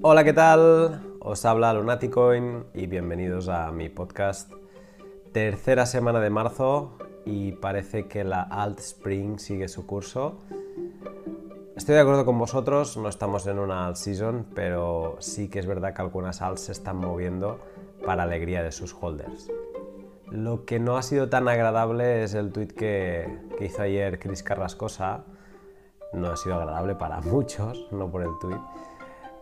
Hola, ¿qué tal? Os habla Lunaticoin y bienvenidos a mi podcast. Tercera semana de marzo y parece que la Alt Spring sigue su curso. Estoy de acuerdo con vosotros, no estamos en una alt season, pero sí que es verdad que algunas alts se están moviendo para alegría de sus holders. Lo que no ha sido tan agradable es el tweet que, que hizo ayer Chris Carrascosa. No ha sido agradable para muchos, no por el tweet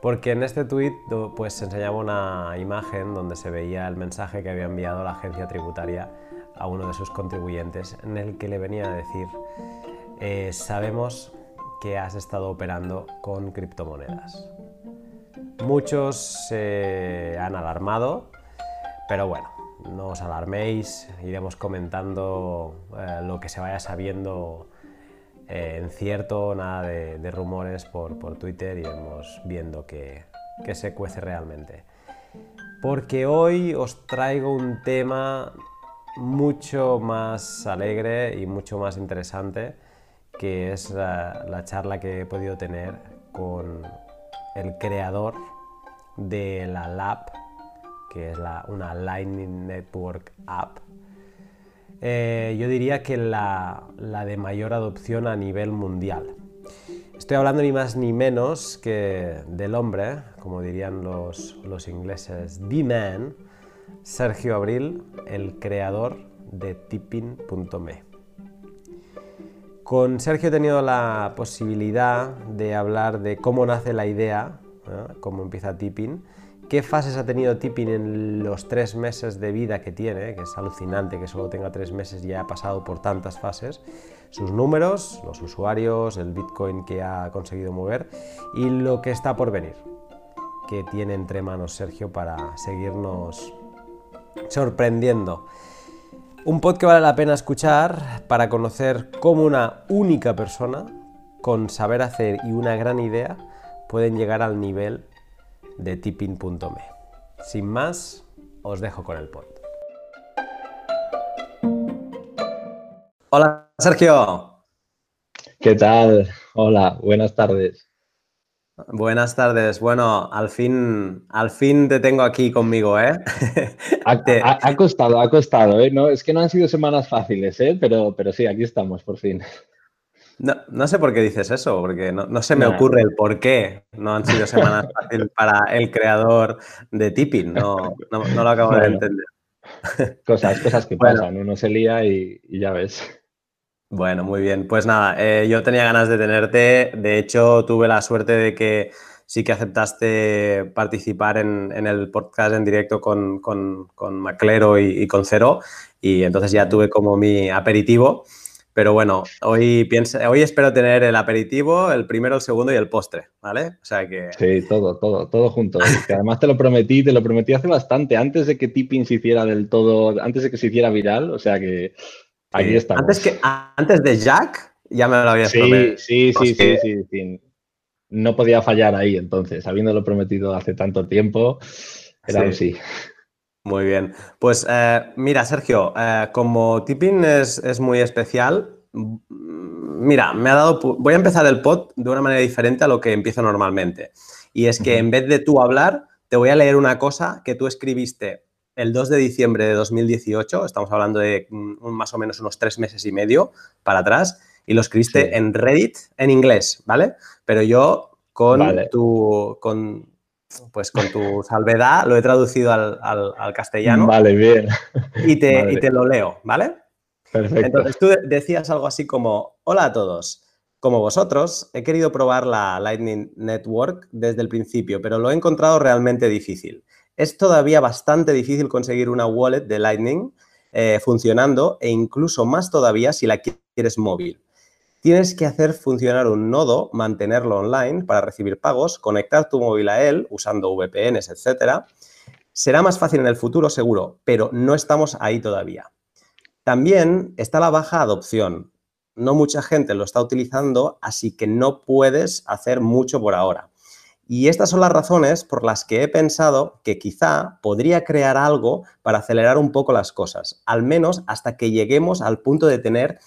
porque en este tuit pues, se enseñaba una imagen donde se veía el mensaje que había enviado la agencia tributaria a uno de sus contribuyentes en el que le venía a decir eh, sabemos que has estado operando con criptomonedas. Muchos se han alarmado, pero bueno, no os alarméis, iremos comentando eh, lo que se vaya sabiendo eh, en cierto, nada de, rumores por, Twitter y iremos viendo qué, se cuece realmente. Porque hoy os traigo un tema mucho más alegre y mucho más interesante, que es la, charla que he podido tener con el creador de la LAP, que es una Lightning Network App, eh, yo diría que la, de mayor adopción a nivel mundial. Estoy hablando ni más ni menos que del hombre, como dirían los, ingleses, The Man, Sergio Abril, el creador de tipping.me. Con Sergio he tenido la posibilidad de hablar de cómo nace la idea, cómo empieza Tipping, qué fases ha tenido Tipping en los tres meses de vida que tiene, que es alucinante que solo tenga tres meses y haya pasado por tantas fases, sus números, los usuarios, el Bitcoin que ha conseguido mover y lo que está por venir, que tiene entre manos Sergio para seguirnos sorprendiendo. Un pod que vale la pena escuchar para conocer cómo una única persona con saber hacer y una gran idea pueden llegar al nivel de tipping.me. Sin más, os dejo con el pod. Hola, Sergio. ¿Qué tal? Hola, buenas tardes. Buenas tardes. Bueno, al fin, al fin te tengo aquí conmigo, ¿eh? Ha, costado, ha costado, ¿eh? No, es que no han sido semanas fáciles, ¿eh? Pero, pero sí, aquí estamos, por fin. No, sé por qué dices eso, porque no, se me ocurre el por qué no han sido semanas fáciles para el creador de Tipping. No, lo acabo de entender. Cosas, cosas que pasan, uno se lía y, ya ves. Bueno, muy bien. Pues nada, eh, yo tenía ganas de tenerte. De hecho, tuve la suerte de que sí que aceptaste participar en, el podcast en directo con, con, Maclero y, y, con Cero. Y entonces ya tuve como mi aperitivo. Pero bueno, hoy, hoy espero tener el aperitivo, el primero, el segundo y el postre, ¿vale? O sea que... Sí, todo, todo, todo junto. que además te lo prometí, te lo prometí hace bastante, antes de que Tipping se hiciera del todo, antes de que se hiciera viral, o sea que aquí estamos. Antes, que, antes de Jack, ya me lo habías prometido. Sí, sí, sí, sí, sí, No podía fallar ahí, entonces, habiéndolo prometido hace tanto tiempo, era un sí. Muy bien. Pues eh, mira, Sergio, eh, como tipping es, muy especial, mira, me ha dado. Voy a empezar el pod de una manera diferente a lo que empiezo normalmente. Y es que en vez de tú hablar, te voy a leer una cosa que tú escribiste el 2 de diciembre de 2018. Estamos hablando de más o menos unos tres meses y medio para atrás. Y lo escribiste en Reddit en inglés, ¿vale? Pero yo con tu. Con, pues con tu salvedad lo he traducido al, castellano. Vale, bien. Y te, te, lo leo, ¿vale? Perfecto. Entonces tú decías algo así como, hola a todos. Como vosotros, he querido probar la Lightning Network desde el principio, pero lo he encontrado realmente difícil. Es todavía bastante difícil conseguir una wallet de Lightning eh, funcionando e incluso más todavía si la quieres móvil. Tienes que hacer funcionar un nodo, mantenerlo online para recibir pagos, conectar tu móvil a él usando VPNs, etc. Será más fácil en el futuro, seguro, pero no estamos ahí todavía. También está la baja adopción. No mucha gente lo está utilizando, así que no puedes hacer mucho por ahora. Y estas son las razones por las que he pensado que quizá podría crear algo para acelerar un poco las cosas, al menos hasta que lleguemos al punto de tener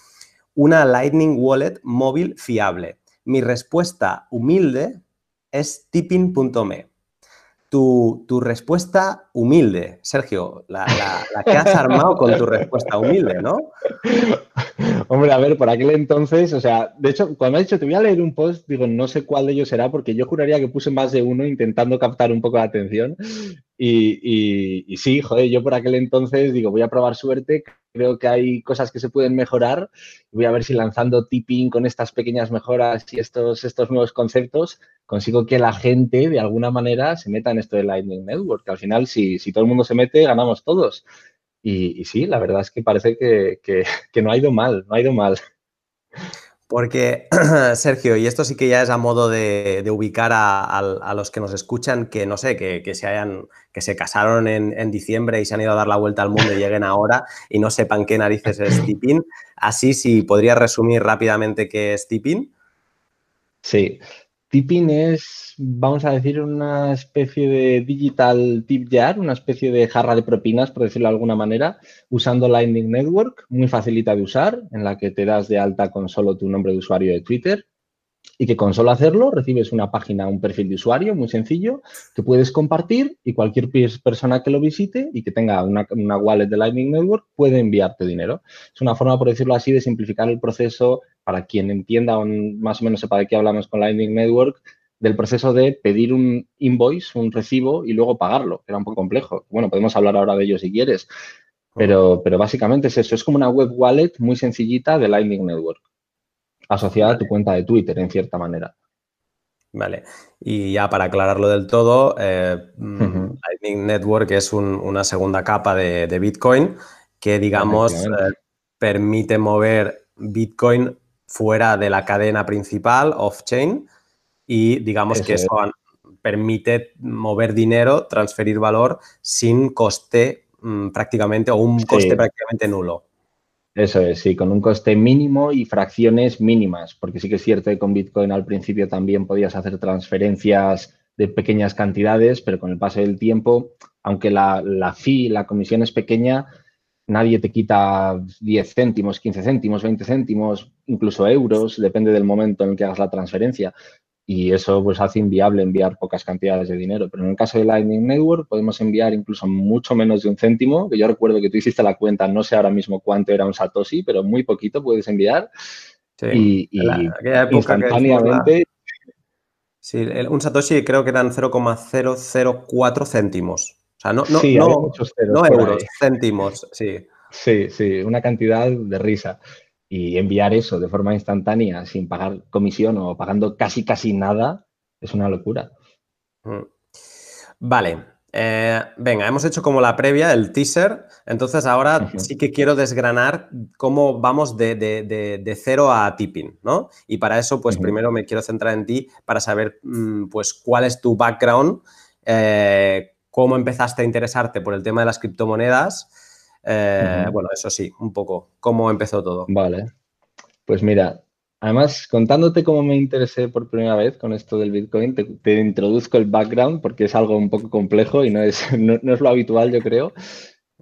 una Lightning Wallet móvil fiable? Mi respuesta humilde es tipping.me. tu, respuesta humilde, Sergio, la, que has armado con tu respuesta humilde, ¿no? Hombre, a ver, por aquel entonces, o sea, de hecho, cuando me has dicho te voy a leer un post, digo, no sé cuál de ellos será, porque yo juraría que puse más de uno intentando captar un poco la atención. Y, sí, joder, yo por aquel entonces digo, voy a probar suerte, creo que hay cosas que se pueden mejorar. Voy a ver si lanzando tipping con estas pequeñas mejoras y estos, estos nuevos conceptos consigo que la gente de alguna manera se meta en esto de Lightning Network. Que al final, si, si todo el mundo se mete, ganamos todos. Y, sí, la verdad es que parece que, que no ha ido mal, no ha ido mal. Porque, Sergio, y esto sí que ya es a modo de, ubicar a, los que nos escuchan, que no sé, que, se hayan, que se casaron en, diciembre y se han ido a dar la vuelta al mundo y lleguen ahora y no sepan qué narices es tipping. Así, sí, podría resumir rápidamente qué es tipping. Sí, Tipping es, vamos a decir, una especie de digital tip jar, una especie de jarra de propinas, por decirlo de alguna manera, usando Lightning Network, muy facilita de usar, en la que te das de alta con solo tu nombre de usuario de Twitter y que con solo hacerlo recibes una página, un perfil de usuario muy sencillo que puedes compartir y cualquier persona que lo visite y que tenga una, wallet de Lightning Network puede enviarte dinero. Es una forma, por decirlo así, de simplificar el proceso para quien entienda o más o menos sepa de qué hablamos con Lightning Network, del proceso de pedir un invoice, un recibo y luego pagarlo, que era un poco complejo. Bueno, podemos hablar ahora de ello si quieres, pero, pero básicamente es eso, es como una web wallet muy sencillita de Lightning Network asociada a tu cuenta de Twitter, en cierta manera. Vale, y ya para aclararlo del todo, eh, mm, Lightning Network es una segunda capa de, Bitcoin que, digamos, eh, permite mover Bitcoin fuera de la cadena principal, off-chain, y digamos que eso permite mover dinero, transferir valor sin coste mm, prácticamente o un coste prácticamente nulo. Eso es, sí, con un coste mínimo y fracciones mínimas, porque sí que es cierto que con Bitcoin al principio también podías hacer transferencias de pequeñas cantidades, pero con el paso del tiempo, aunque la, la fee, la comisión es pequeña, nadie te quita 10 céntimos, 15 céntimos, 20 céntimos, incluso euros, depende del momento en el que hagas la transferencia y eso pues hace inviable enviar pocas cantidades de dinero. Pero en el caso de Lightning Network podemos enviar incluso mucho menos de un céntimo, que yo recuerdo que tú hiciste la cuenta, no sé ahora mismo cuánto era un Satoshi, pero muy poquito puedes enviar. Sí, y, instantáneamente... Sí, un Satoshi creo que eran 0,004 céntimos. O sea, no, no, euros, céntimos, sí. Sí, sí, una cantidad de risa y enviar eso de forma instantánea sin pagar comisión o pagando casi casi nada es una locura. Mm. Vale, eh, venga, hemos hecho como la previa, el teaser, entonces ahora sí que quiero desgranar cómo vamos de, cero a tipping, ¿no? Y para eso, pues primero me quiero centrar en ti para saber, mm, pues, cuál es tu background, eh, cómo empezaste a interesarte por el tema de las criptomonedas eh, bueno, eso sí, un poco. ¿Cómo empezó todo? Vale. Pues mira, además, contándote cómo me interesé por primera vez con esto del Bitcoin, te, introduzco el background porque es algo un poco complejo y no es, no, es lo habitual, yo creo.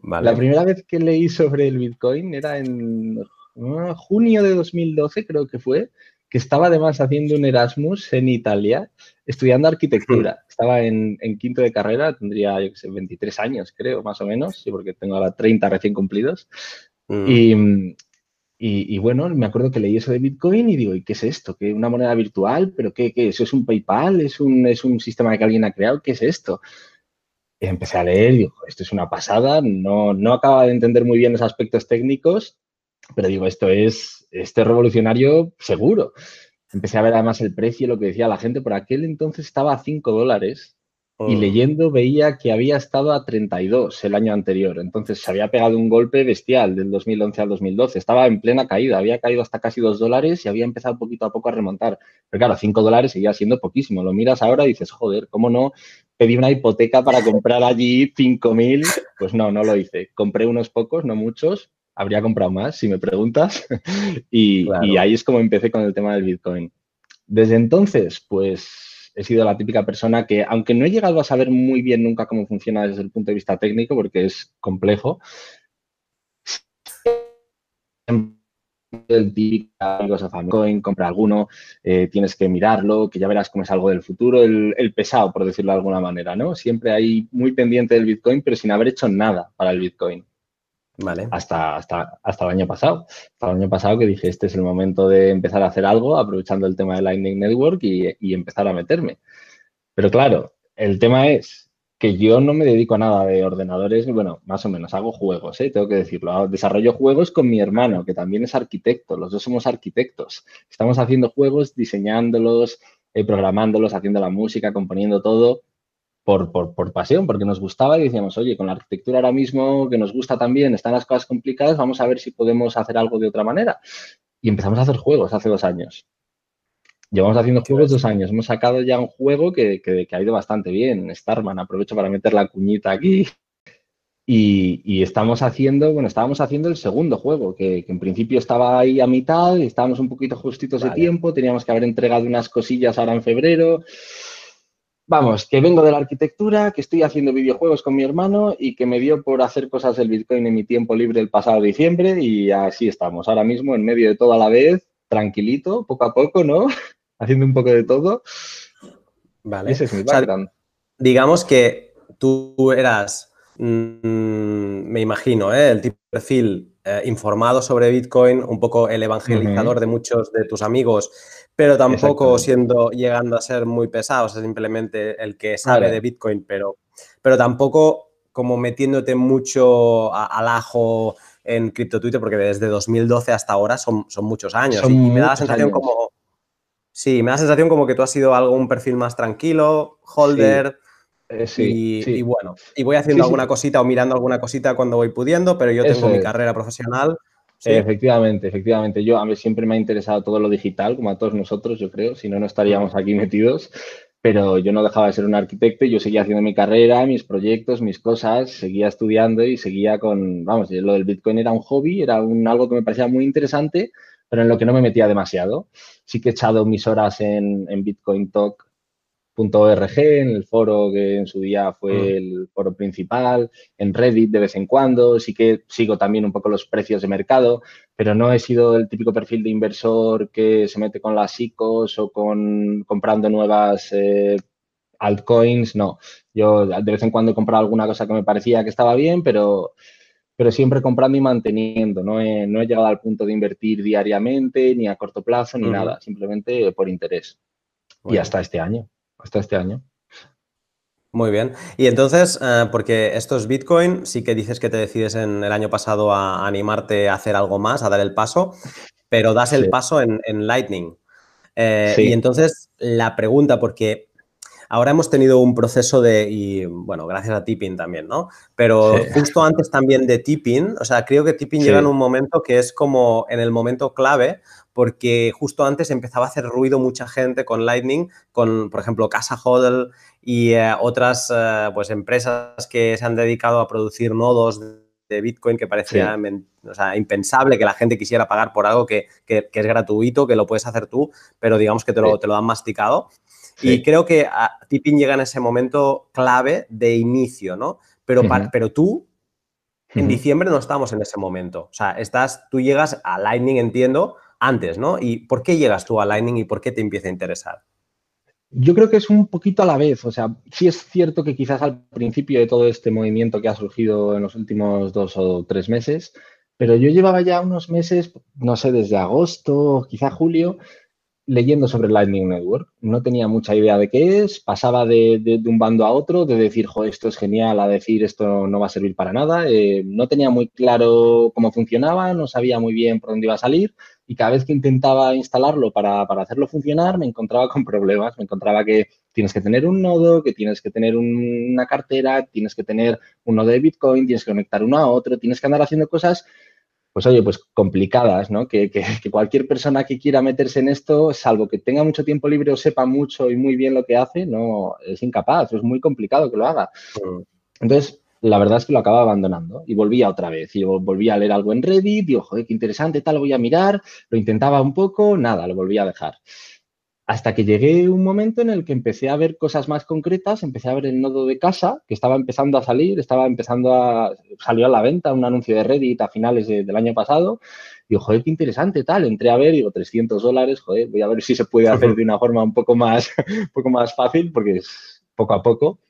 La primera vez que leí sobre el Bitcoin era en junio de 2012, creo que fue, que estaba además haciendo un Erasmus en Italia, estudiando arquitectura. Estaba en, quinto de carrera, tendría, yo sé, 23 años, creo, más o menos, sí, porque tengo ahora 30 recién cumplidos. Mm. Y, bueno, me acuerdo que leí eso de Bitcoin y digo, ¿y qué es esto? ¿Qué una moneda virtual? ¿Pero qué, qué? ¿Eso es un PayPal? ¿Es un, ¿Es un sistema que alguien ha creado? ¿Qué es esto? Y empecé a leer y digo, esto es una pasada, no, no acaba de entender muy bien los aspectos técnicos, pero digo, esto es, este revolucionario seguro. Empecé a ver además el precio, lo que decía la gente, por aquel entonces estaba a 5 dólares y oh. leyendo veía que había estado a 32 el año anterior. Entonces se había pegado un golpe bestial del 2011 al 2012. Estaba en plena caída, había caído hasta casi 2 dólares y había empezado poquito a poco a remontar. Pero claro, 5 dólares seguía siendo poquísimo. Lo miras ahora y dices, joder, ¿cómo no pedí una hipoteca para comprar allí 5.000? Pues no, no lo hice. Compré unos pocos, no muchos, habría comprado más, si me preguntas. y, ahí es como empecé con el tema del Bitcoin. Desde entonces, pues he sido la típica persona que, aunque no he llegado a saber muy bien nunca cómo funciona desde el punto de vista técnico, porque es complejo, el típico Famcoin, compra alguno, eh, tienes que mirarlo, que ya verás cómo es algo del futuro, el, pesado, por decirlo de alguna manera, ¿no? Siempre hay muy pendiente del Bitcoin, pero sin haber hecho nada para el Bitcoin. Vale. Hasta, hasta, hasta el año pasado. Hasta el año pasado que dije, este es el momento de empezar a hacer algo, aprovechando el tema de Lightning Network y, y empezar a meterme. Pero claro, el tema es, que yo no me dedico a nada de ordenadores, bueno, más o menos, hago juegos, ¿eh? tengo que decirlo. Desarrollo juegos con mi hermano, que también es arquitecto, los dos somos arquitectos. Estamos haciendo juegos, diseñándolos, eh, programándolos, haciendo la música, componiendo todo por, por, por, pasión, porque nos gustaba y decíamos, oye, con la arquitectura ahora mismo que nos gusta también, están las cosas complicadas, vamos a ver si podemos hacer algo de otra manera. Y empezamos a hacer juegos hace dos años. Llevamos haciendo juegos dos años. Hemos sacado ya un juego que, ha ido bastante bien. Starman, aprovecho para meter la cuñita aquí. Y, estamos haciendo, bueno, estábamos haciendo el segundo juego, que, en principio estaba ahí a mitad, y estábamos un poquito justitos de tiempo, teníamos que haber entregado unas cosillas ahora en febrero. Vamos, que vengo de la arquitectura, que estoy haciendo videojuegos con mi hermano y que me dio por hacer cosas del Bitcoin en mi tiempo libre el pasado diciembre y así estamos, ahora mismo en medio de todo a la vez, tranquilito, poco a poco, ¿no? haciendo un poco de todo. Vale. Ese es mi background. digamos que tú eras, mm, me imagino, ¿eh? el tipo de perfil eh, informado sobre Bitcoin, un poco el evangelizador de muchos de tus amigos, pero tampoco siendo, llegando a ser muy pesado, o sea, simplemente el que sabe de Bitcoin, pero, pero tampoco como metiéndote mucho al ajo en cripto Twitter, porque desde 2012 hasta ahora son, son muchos años. y, me da la sensación como Sí, me da la sensación como que tú has sido algo, un perfil más tranquilo, holder. Eh, sí, y, bueno, y voy haciendo alguna cosita o mirando alguna cosita cuando voy pudiendo, pero yo tengo mi carrera profesional. Efectivamente, efectivamente. Yo a mí siempre me ha interesado todo lo digital, como a todos nosotros, yo creo, si no, no estaríamos aquí metidos. Pero yo no dejaba de ser un arquitecto y yo seguía haciendo mi carrera, mis proyectos, mis cosas, seguía estudiando y seguía con, vamos, lo del Bitcoin era un hobby, era un, algo que me parecía muy interesante, pero en lo que no me metía demasiado. Sí que he echado mis horas en, en bitcointalk.org, en el foro que en su día fue mm. el foro principal, en Reddit de vez en cuando, sí que sigo también un poco los precios de mercado, pero no he sido el típico perfil de inversor que se mete con las ICOs o con comprando nuevas eh, altcoins, no. Yo de vez en cuando he comprado alguna cosa que me parecía que estaba bien, pero pero siempre comprando y manteniendo. No he, no he llegado al punto de invertir diariamente, ni a corto plazo, ni nada, simplemente por interés. Y hasta este año, hasta este año. Muy bien. Y entonces, eh, porque esto es Bitcoin, sí que dices que te decides en el año pasado a animarte a hacer algo más, a dar el paso, pero das el paso en, Lightning. Eh, y entonces la pregunta, porque Ahora hemos tenido un proceso de, y bueno, gracias a Tipping también, ¿no? Pero justo antes también de Tipping, o sea, creo que Tipping llega en un momento que es como en el momento clave, porque justo antes empezaba a hacer ruido mucha gente con Lightning, con, por ejemplo, Casa Hodl y eh, otras eh, pues, empresas que se han dedicado a producir nodos de Bitcoin que parecía impensable que la gente quisiera pagar por algo que, que, es gratuito, que lo puedes hacer tú, pero digamos que te lo, te lo han masticado. Y creo que a, Tipping llega en ese momento clave de inicio, ¿no? Pero, pero tú, en diciembre no estamos en ese momento. O sea, estás, tú llegas a Lightning, entiendo, antes, ¿no? ¿Y por qué llegas tú a Lightning y por qué te empieza a interesar? Yo creo que es un poquito a la vez. O sea, sí es cierto que quizás al principio de todo este movimiento que ha surgido en los últimos dos o tres meses, pero yo llevaba ya unos meses, no sé, desde agosto, quizá julio, leyendo sobre Lightning Network. No tenía mucha idea de qué es, pasaba de, un bando a otro, de decir, jo, esto es genial, a decir, esto no va a servir para nada. Eh, no tenía muy claro cómo funcionaba, no sabía muy bien por dónde iba a salir y cada vez que intentaba instalarlo para, hacerlo funcionar me encontraba con problemas. Me encontraba que tienes que tener un nodo, que tienes que tener una cartera, tienes que tener un nodo de Bitcoin, tienes que conectar uno a otro, tienes que andar haciendo cosas pues oye, pues complicadas, ¿no? Que, cualquier persona que quiera meterse en esto, salvo que tenga mucho tiempo libre o sepa mucho y muy bien lo que hace, no es incapaz, es muy complicado que lo haga. Entonces, la verdad es que lo acaba abandonando y volvía otra vez. Y volvía a leer algo en Reddit, digo, joder, qué interesante, tal, voy a mirar, lo intentaba un poco, nada, lo volví a dejar. hasta que llegué un momento en el que empecé a ver cosas más concretas, empecé a ver el nodo de casa, que estaba empezando a salir, estaba empezando a, salió a la venta un anuncio de Reddit a finales del año pasado, y digo, joder, qué interesante, tal, entré a ver, digo, 300 dólares, joder, voy a ver si se puede hacer de una forma un poco más, un poco más fácil, porque es poco a poco.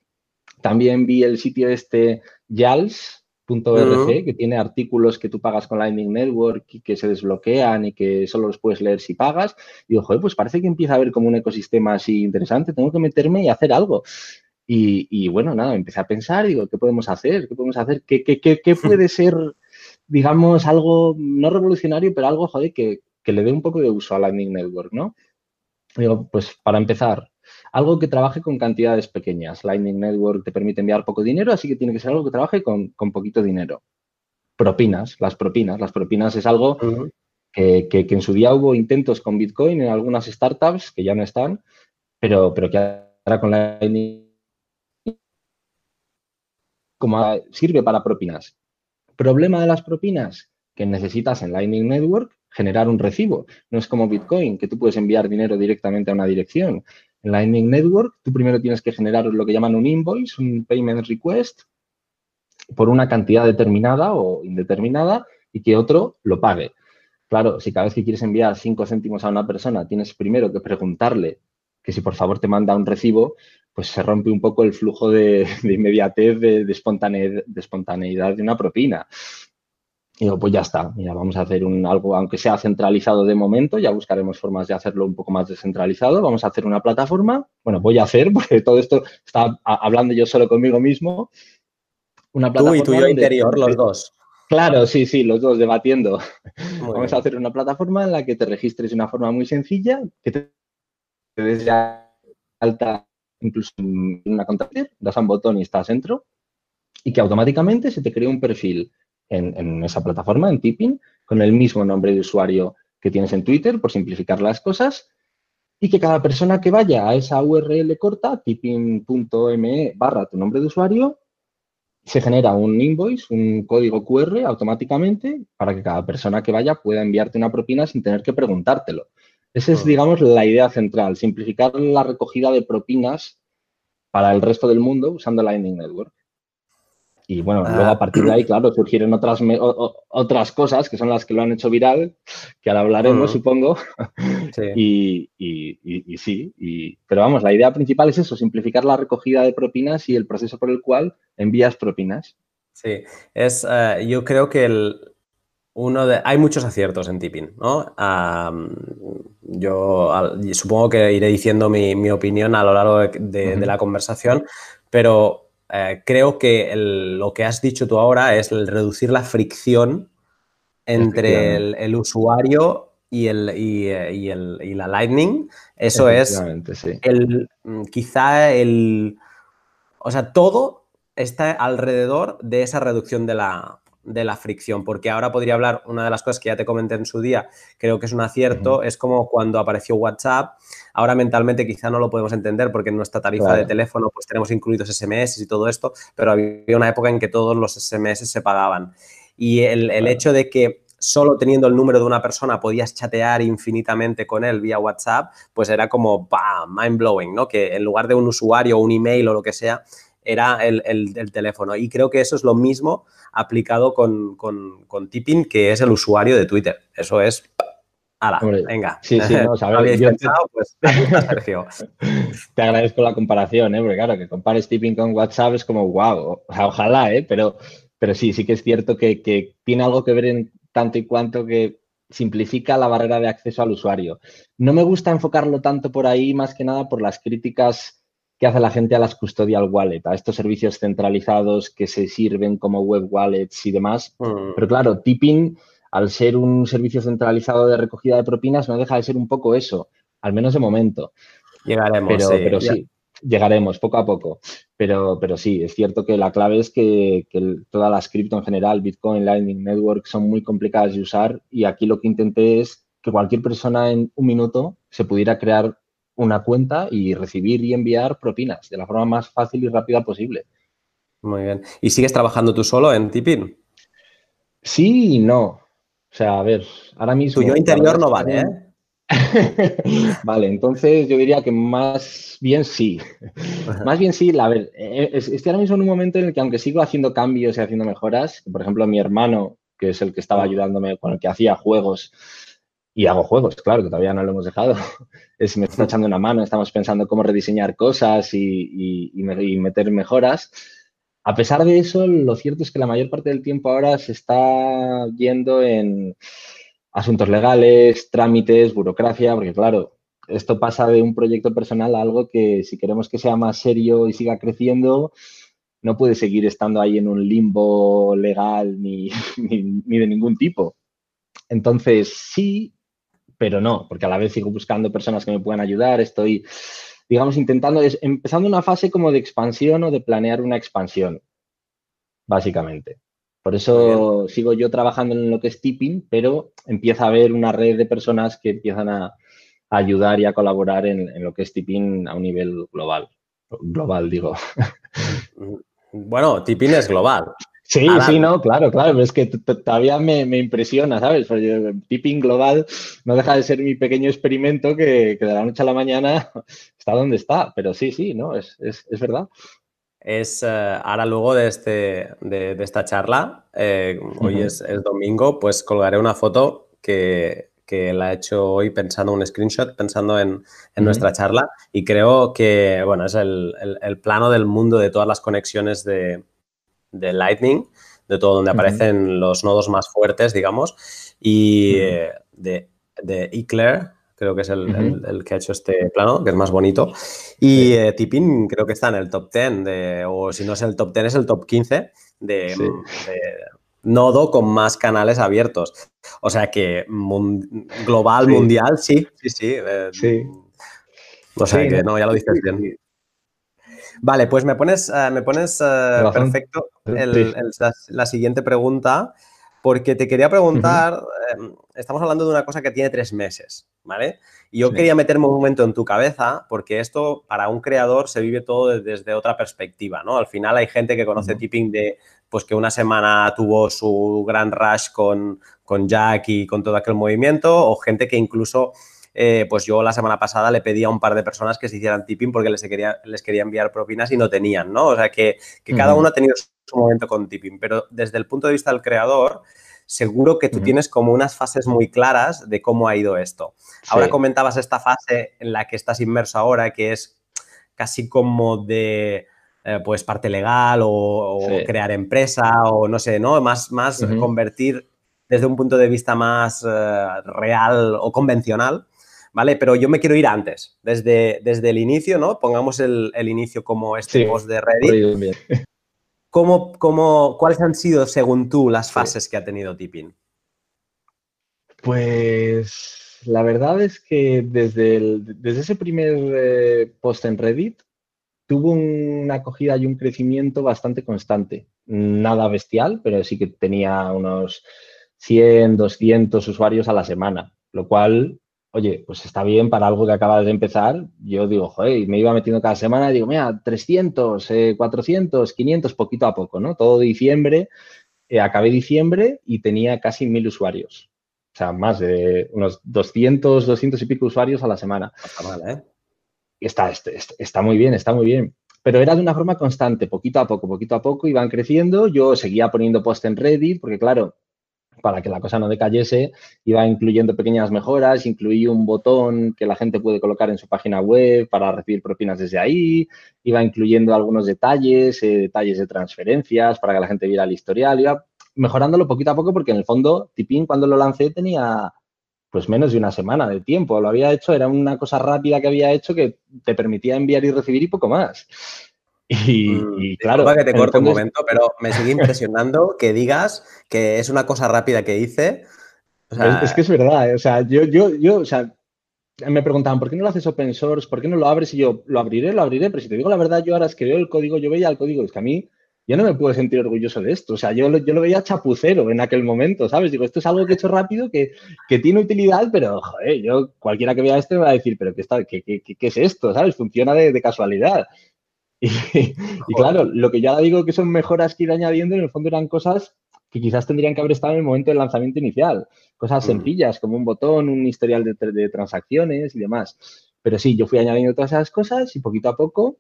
También vi el sitio este YALS, .rg, que tiene artículos que tú pagas con Lightning Network y que se desbloquean y que solo los puedes leer si pagas. Y digo, joder, pues parece que empieza a haber como un ecosistema así interesante, tengo que meterme y hacer algo. Y, bueno, nada, empecé a pensar, digo, ¿qué podemos hacer? ¿Qué podemos hacer? ¿Qué, qué, qué, puede ser, digamos, algo no revolucionario, pero algo, joder, que, que le dé un poco de uso a Lightning Network, ¿no? Digo, pues para empezar, algo que trabaje con cantidades pequeñas. Lightning Network te permite enviar poco dinero, así que tiene que ser algo que trabaje con, poquito dinero. Propinas, las propinas. Las propinas es algo que, en su día hubo intentos con Bitcoin en algunas startups que ya no están, pero, pero que ahora con Lightning como sirve para propinas. Problema de las propinas que necesitas en Lightning Network generar un recibo. No es como Bitcoin, que tú puedes enviar dinero directamente a una dirección. En Lightning Network, tú primero tienes que generar lo que llaman un invoice, un payment request, por una cantidad determinada o indeterminada y que otro lo pague. Claro, si cada vez que quieres enviar 5 céntimos a una persona tienes primero que preguntarle que si por favor te manda un recibo, pues se rompe un poco el flujo de, inmediatez, de espontaneidad de una propina. Y digo, pues ya está, mira, vamos a hacer un algo, aunque sea centralizado de momento, ya buscaremos formas de hacerlo un poco más descentralizado. Vamos a hacer una plataforma. Bueno, voy a hacer, porque todo esto está hablando yo solo conmigo mismo. Una plataforma. Tú y tu yo interior, los dos. Claro, sí, sí, los dos debatiendo. vamos a hacer una plataforma en la que te registres de una forma muy sencilla, que te des ya alta incluso en una contraseña, das a un botón y estás dentro, y que automáticamente se te crea un perfil en, esa plataforma, en Tipping, con el mismo nombre de usuario que tienes en Twitter, por simplificar las cosas, y que cada persona que vaya a esa URL corta, tipping.me barra tu nombre de usuario, se genera un invoice, un código QR automáticamente para que cada persona que vaya pueda enviarte una propina sin tener que preguntártelo. Esa es, digamos, la idea central, simplificar la recogida de propinas para el resto del mundo usando Lightning Network. Y bueno, luego a ah. partir de ahí, claro, surgieron otras, otras cosas que son las que lo han hecho viral, que ahora hablaremos, supongo. Sí. Y, sí, pero vamos, la idea principal es eso, simplificar la recogida de propinas y el proceso por el cual envías propinas. Sí, es, eh, yo creo que el, uno de, hay muchos aciertos en tipping, ¿no? yo supongo que iré diciendo mi, opinión a lo largo de la conversación, pero eh, creo que lo que has dicho tú ahora es el reducir la fricción entre el, usuario y, el, y, la Lightning. Eso es el, mm, quizá el... O sea, todo está alrededor de esa reducción de la, de la fricción, porque ahora podría hablar, una de las cosas que ya te comenté en su día, creo que es un acierto, es como cuando apareció WhatsApp, ahora mentalmente quizá no lo podemos entender porque en nuestra tarifa de teléfono pues tenemos incluidos SMS y todo esto, pero había una época en que todos los SMS se pagaban. Y el, hecho de que solo teniendo el número de una persona podías chatear infinitamente con él vía WhatsApp, pues era como, ¡bam!, mind blowing, ¿no? Que en lugar de un usuario, un email o lo que sea, era el, teléfono. Y creo que eso es lo mismo aplicado con, con, Tipping, que es el usuario de Twitter. Eso es... ¡Hala! venga. Sí, sí, no, pues, Sergio. Te agradezco la comparación, ¿eh? porque claro, que compares Tipping con WhatsApp es como, wow, ojalá, ¿eh? pero, pero sí, sí que es cierto que, que tiene algo que ver en tanto y cuanto que simplifica la barrera de acceso al usuario. No me gusta enfocarlo tanto por ahí, más que nada por las críticas que hace la gente a las custodial wallet, a estos servicios centralizados que se sirven como web wallets y demás. Mm. Pero claro, tipping, al ser un servicio centralizado de recogida de propinas, no deja de ser un poco eso, al menos de momento. Llegaremos. Pero sí, pero sí llegaremos poco a poco. Pero, pero sí, es cierto que la clave es que, que todas las cripto en general, Bitcoin, Lightning Network, son muy complicadas de usar y aquí lo que intenté es que cualquier persona en un minuto se pudiera crear una cuenta y recibir y enviar propinas de la forma más fácil y rápida posible. Muy bien. ¿Y sigues trabajando tú solo en Tipin? Sí y no. O sea, a ver, ahora mismo... Tu yo interior no vale, ¿eh? vale, entonces yo diría que más bien sí. Más bien sí, a ver, eh, estoy ahora mismo en un momento en el que aunque sigo haciendo cambios y haciendo mejoras, por ejemplo, mi hermano, que es el que estaba ayudándome con el que hacía juegos, y hago juegos, claro, que todavía no lo hemos dejado, es, me está echando una mano, estamos pensando cómo rediseñar cosas y, y meter mejoras. A pesar de eso, lo cierto es que la mayor parte del tiempo ahora se está yendo en asuntos legales, trámites, burocracia, porque claro, esto pasa de un proyecto personal a algo que si queremos que sea más serio y siga creciendo, no puede seguir estando ahí en un limbo legal ni, de ningún tipo. Entonces, sí, pero no, porque a la vez sigo buscando personas que me puedan ayudar, estoy, digamos, intentando, empezando una fase como de expansión o de planear una expansión, básicamente. Por eso sigo yo trabajando en lo que es tipping, pero empieza a haber una red de personas que empiezan a, ayudar y a colaborar en, lo que es tipping a un nivel global. Global, digo. Bueno, tipping es global. Sí, sí, no, claro, claro, pero es que todavía me, impresiona, ¿sabes? Porque tipping global no deja de ser mi pequeño experimento que, de la noche a la mañana está donde está, pero sí, sí, ¿no? Es, es verdad es eh, ahora luego de, este, de, esta charla, eh, hoy es, domingo, pues colgaré una foto que, que, la he hecho hoy pensando, un screenshot pensando en, nuestra charla y creo que, bueno, es el, plano del mundo de todas las conexiones de, Lightning, de todo donde aparecen los nodos más fuertes, digamos, y eh, de, de Eclair, creo que es el, que ha hecho este plano, que es más bonito. Y eh, Tipin creo que está en el top 10, de, o si no es el top 10, es el top 15 de, nodo con más canales abiertos. O sea que global, mundial, sí, sí, sí. Eh, sí. O sea que no, ya lo dices bien. Vale, pues me pones, eh, me pones perfecto la, siguiente pregunta, porque te quería preguntar, em, estamos hablando de una cosa que tiene tres meses, ¿vale? Y yo quería meterme un momento en tu cabeza, porque esto para un creador se vive todo desde otra perspectiva, ¿no? Al final hay gente que conoce tipping de, pues que una semana tuvo su gran rush con, con Jack y con todo aquel movimiento, o gente que incluso eh, pues yo la semana pasada le pedí a un par de personas que se hicieran tipping porque les quería, les quería enviar propinas y no tenían, ¿no? O sea, que, cada uno ha tenido su momento con tipping, pero desde el punto de vista del creador, seguro que tú tienes como unas fases muy claras de cómo ha ido esto. Ahora comentabas esta fase en la que estás inmerso ahora, que es casi como de... Eh, pues parte legal o, crear empresa o no sé, ¿no? Más, más convertir desde un punto de vista más eh, real o convencional ¿vale? Pero yo me quiero ir antes, desde, desde el inicio, ¿no? Pongamos el, inicio como este post de Reddit. ¿Cómo, cómo, cuáles han sido, según tú, las fases que ha tenido Tipping? Pues la verdad es que desde, desde ese primer eh, post en Reddit tuvo una acogida y un crecimiento bastante constante. Nada bestial, pero sí que tenía unos 100, 200 usuarios a la semana, lo cual oye, pues está bien para algo que acabas de empezar. Yo digo, joder, me iba metiendo cada semana y digo, mira, 300, 400, 500, poquito a poco, ¿no? Todo diciembre, eh, acabé diciembre y tenía casi mil usuarios. O sea, más de unos 200, 200 y pico usuarios a la semana. Está mal, ¿eh? Está, está, está muy bien, está muy bien pero era de una forma constante, poquito a poco, poquito a poco, iban creciendo. Yo seguía poniendo post en Reddit, porque claro, para que la cosa no decayese, iba incluyendo pequeñas mejoras, incluí un botón que la gente puede colocar en su página web para recibir propinas desde ahí, iba incluyendo algunos detalles, eh, detalles de transferencias para que la gente viera el historial, iba mejorándolo poquito a poco porque en el fondo Tipin cuando lo lancé tenía pues menos de una semana de tiempo, lo había hecho, era una cosa rápida que había hecho que te permitía enviar y recibir y poco más. Y, mm, claro. que te corte un momento, pero me sigue impresionando que digas que es una cosa rápida que hice. es, que es verdad. ¿eh? O sea, yo, yo, yo, o sea, me preguntaban, ¿por qué no lo haces open source? ¿Por qué no lo abres? Y yo, lo abriré, lo abriré, pero si te digo la verdad, yo ahora es que veo el código, yo veía el código, es que a mí yo no me puedo sentir orgulloso de esto. O sea, yo, yo lo veía chapucero en aquel momento, ¿sabes? Digo, esto es algo que he hecho rápido, que, que tiene utilidad, pero, joder, yo, cualquiera que vea esto me va a decir, pero ¿qué, está, qué, qué, qué es esto? ¿Sabes? Funciona de, de casualidad. Y, claro, lo que ya digo que son mejoras que ir añadiendo, en el fondo eran cosas que quizás tendrían que haber estado en el momento del lanzamiento inicial. Cosas mm. sencillas como un botón, un historial de, transacciones y demás. Pero sí, yo fui añadiendo todas esas cosas y poquito a poco,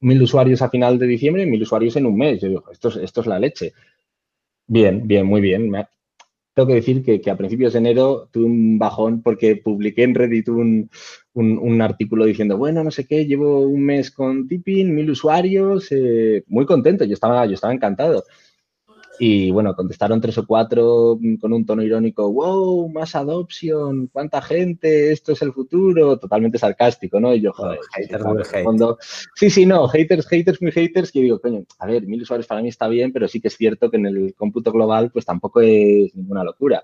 mil usuarios a final de diciembre, mil usuarios en un mes. Yo digo, esto es, esto es la leche. Bien, bien, muy bien. tengo que decir que, a principios de enero tuve un bajón porque publiqué en Reddit un, artículo diciendo, bueno, no sé qué, llevo un mes con Tipping, mil usuarios, eh, muy contento, yo estaba, yo estaba encantado. Y bueno, contestaron tres o cuatro con un tono irónico, wow, más adopción, cuánta gente, esto es el futuro, totalmente sarcástico, ¿no? Y yo, joder, haters muy hate. Sí, sí, no, haters, haters, muy haters, que digo, coño, a ver, mil usuarios para mí está bien, pero sí que es cierto que en el cómputo global pues tampoco es ninguna locura.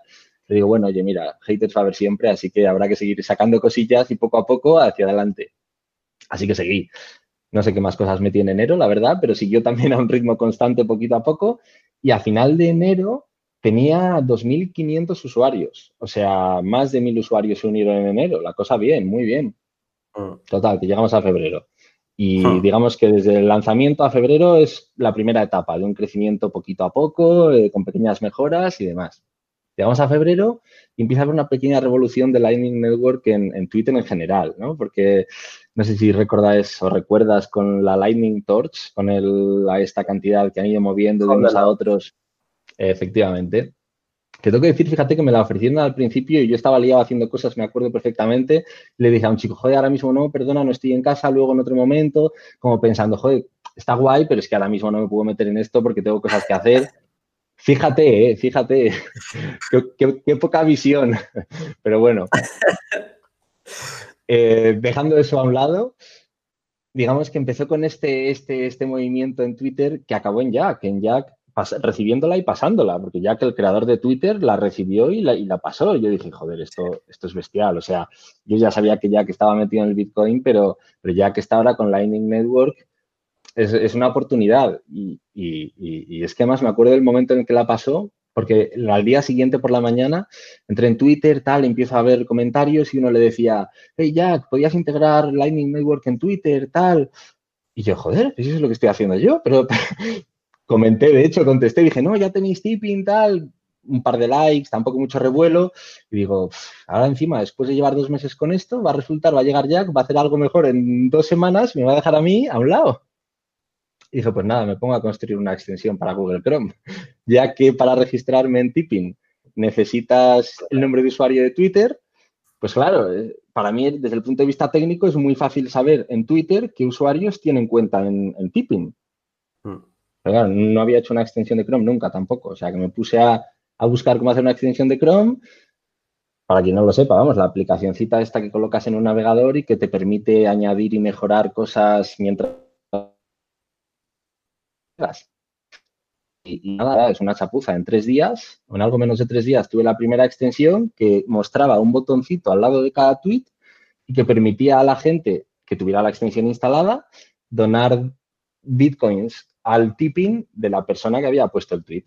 Le digo, bueno, oye, mira, haters va a haber siempre, así que habrá que seguir sacando cosillas y poco a poco hacia adelante. Así que seguí. No sé qué más cosas metí en enero, la verdad, pero siguió también a un ritmo constante poquito a poco y a final de enero tenía 2.500 usuarios. O sea, más de 1.000 usuarios se unieron en enero. La cosa bien, muy bien. Mm. Total, que llegamos a febrero. Y hmm. digamos que desde el lanzamiento a febrero es la primera etapa de un crecimiento poquito a poco, eh, con pequeñas mejoras y demás. Llegamos a febrero y empieza a haber una pequeña revolución de Lightning Network en, Twitter en general, ¿no? Porque no sé si recordáis o recuerdas con la Lightning Torch, con el, esta cantidad que han ido moviendo de unos a otros, efectivamente. Que tengo que decir, fíjate que me la ofrecieron al principio y yo estaba liado haciendo cosas, me acuerdo perfectamente. Le dije a un chico, joder, ahora mismo no, perdona, no estoy en casa, luego en otro momento, como pensando, joder, está guay, pero es que ahora mismo no me puedo meter en esto porque tengo cosas que hacer. Fíjate, eh, fíjate, qué, poca visión. Pero bueno, eh, dejando eso a un lado, digamos que empezó con este, este, este movimiento en Twitter que acabó en Jack, en Jack recibiéndola y pasándola, porque Jack, el creador de Twitter, la recibió y la, y la pasó. Y yo dije, joder, esto, esto es bestial. O sea, yo ya sabía que Jack estaba metido en el Bitcoin, pero, pero Jack está ahora con Lightning Network es, una oportunidad. Y, es que además me acuerdo del momento en que la pasó, porque al día siguiente por la mañana entré en Twitter, tal, empiezo a ver comentarios y uno le decía, hey Jack, ¿podías integrar Lightning Network en Twitter, tal? Y yo, joder, eso es lo que estoy haciendo yo, pero comenté, de hecho, contesté, dije, no, ya tenéis tipping, tal, un par de likes, tampoco mucho revuelo. Y digo, ahora encima, después de llevar dos meses con esto, va a resultar, va a llegar Jack, va a hacer algo mejor en dos semanas, me va a dejar a mí a un lado. Y dije, pues nada, me pongo a construir una extensión para Google Chrome, ya que para registrarme en Tipping necesitas el nombre de usuario de Twitter, pues claro, eh, para mí desde el punto de vista técnico es muy fácil saber en Twitter qué usuarios tienen cuenta en, Tipping. Hmm. Pero claro, no había hecho una extensión de Chrome nunca tampoco, o sea que me puse a, a buscar cómo hacer una extensión de Chrome. Para quien no lo sepa, vamos, la aplicacióncita esta que colocas en un navegador y que te permite añadir y mejorar cosas mientras y, nada, es una chapuza. En tres días, o en algo menos de tres días, tuve la primera extensión que mostraba un botoncito al lado de cada tweet y que permitía a la gente que tuviera la extensión instalada donar bitcoins al tipping de la persona que había puesto el tweet.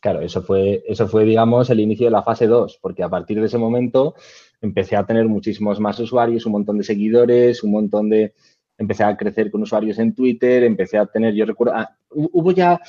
Claro, eso fue, eso fue, digamos, el inicio de la fase 2, porque a partir de ese momento empecé a tener muchísimos más usuarios, un montón de seguidores, un montón de, empecé a crecer con usuarios en Twitter, empecé a tener, yo recuerdo, ah, hubo ya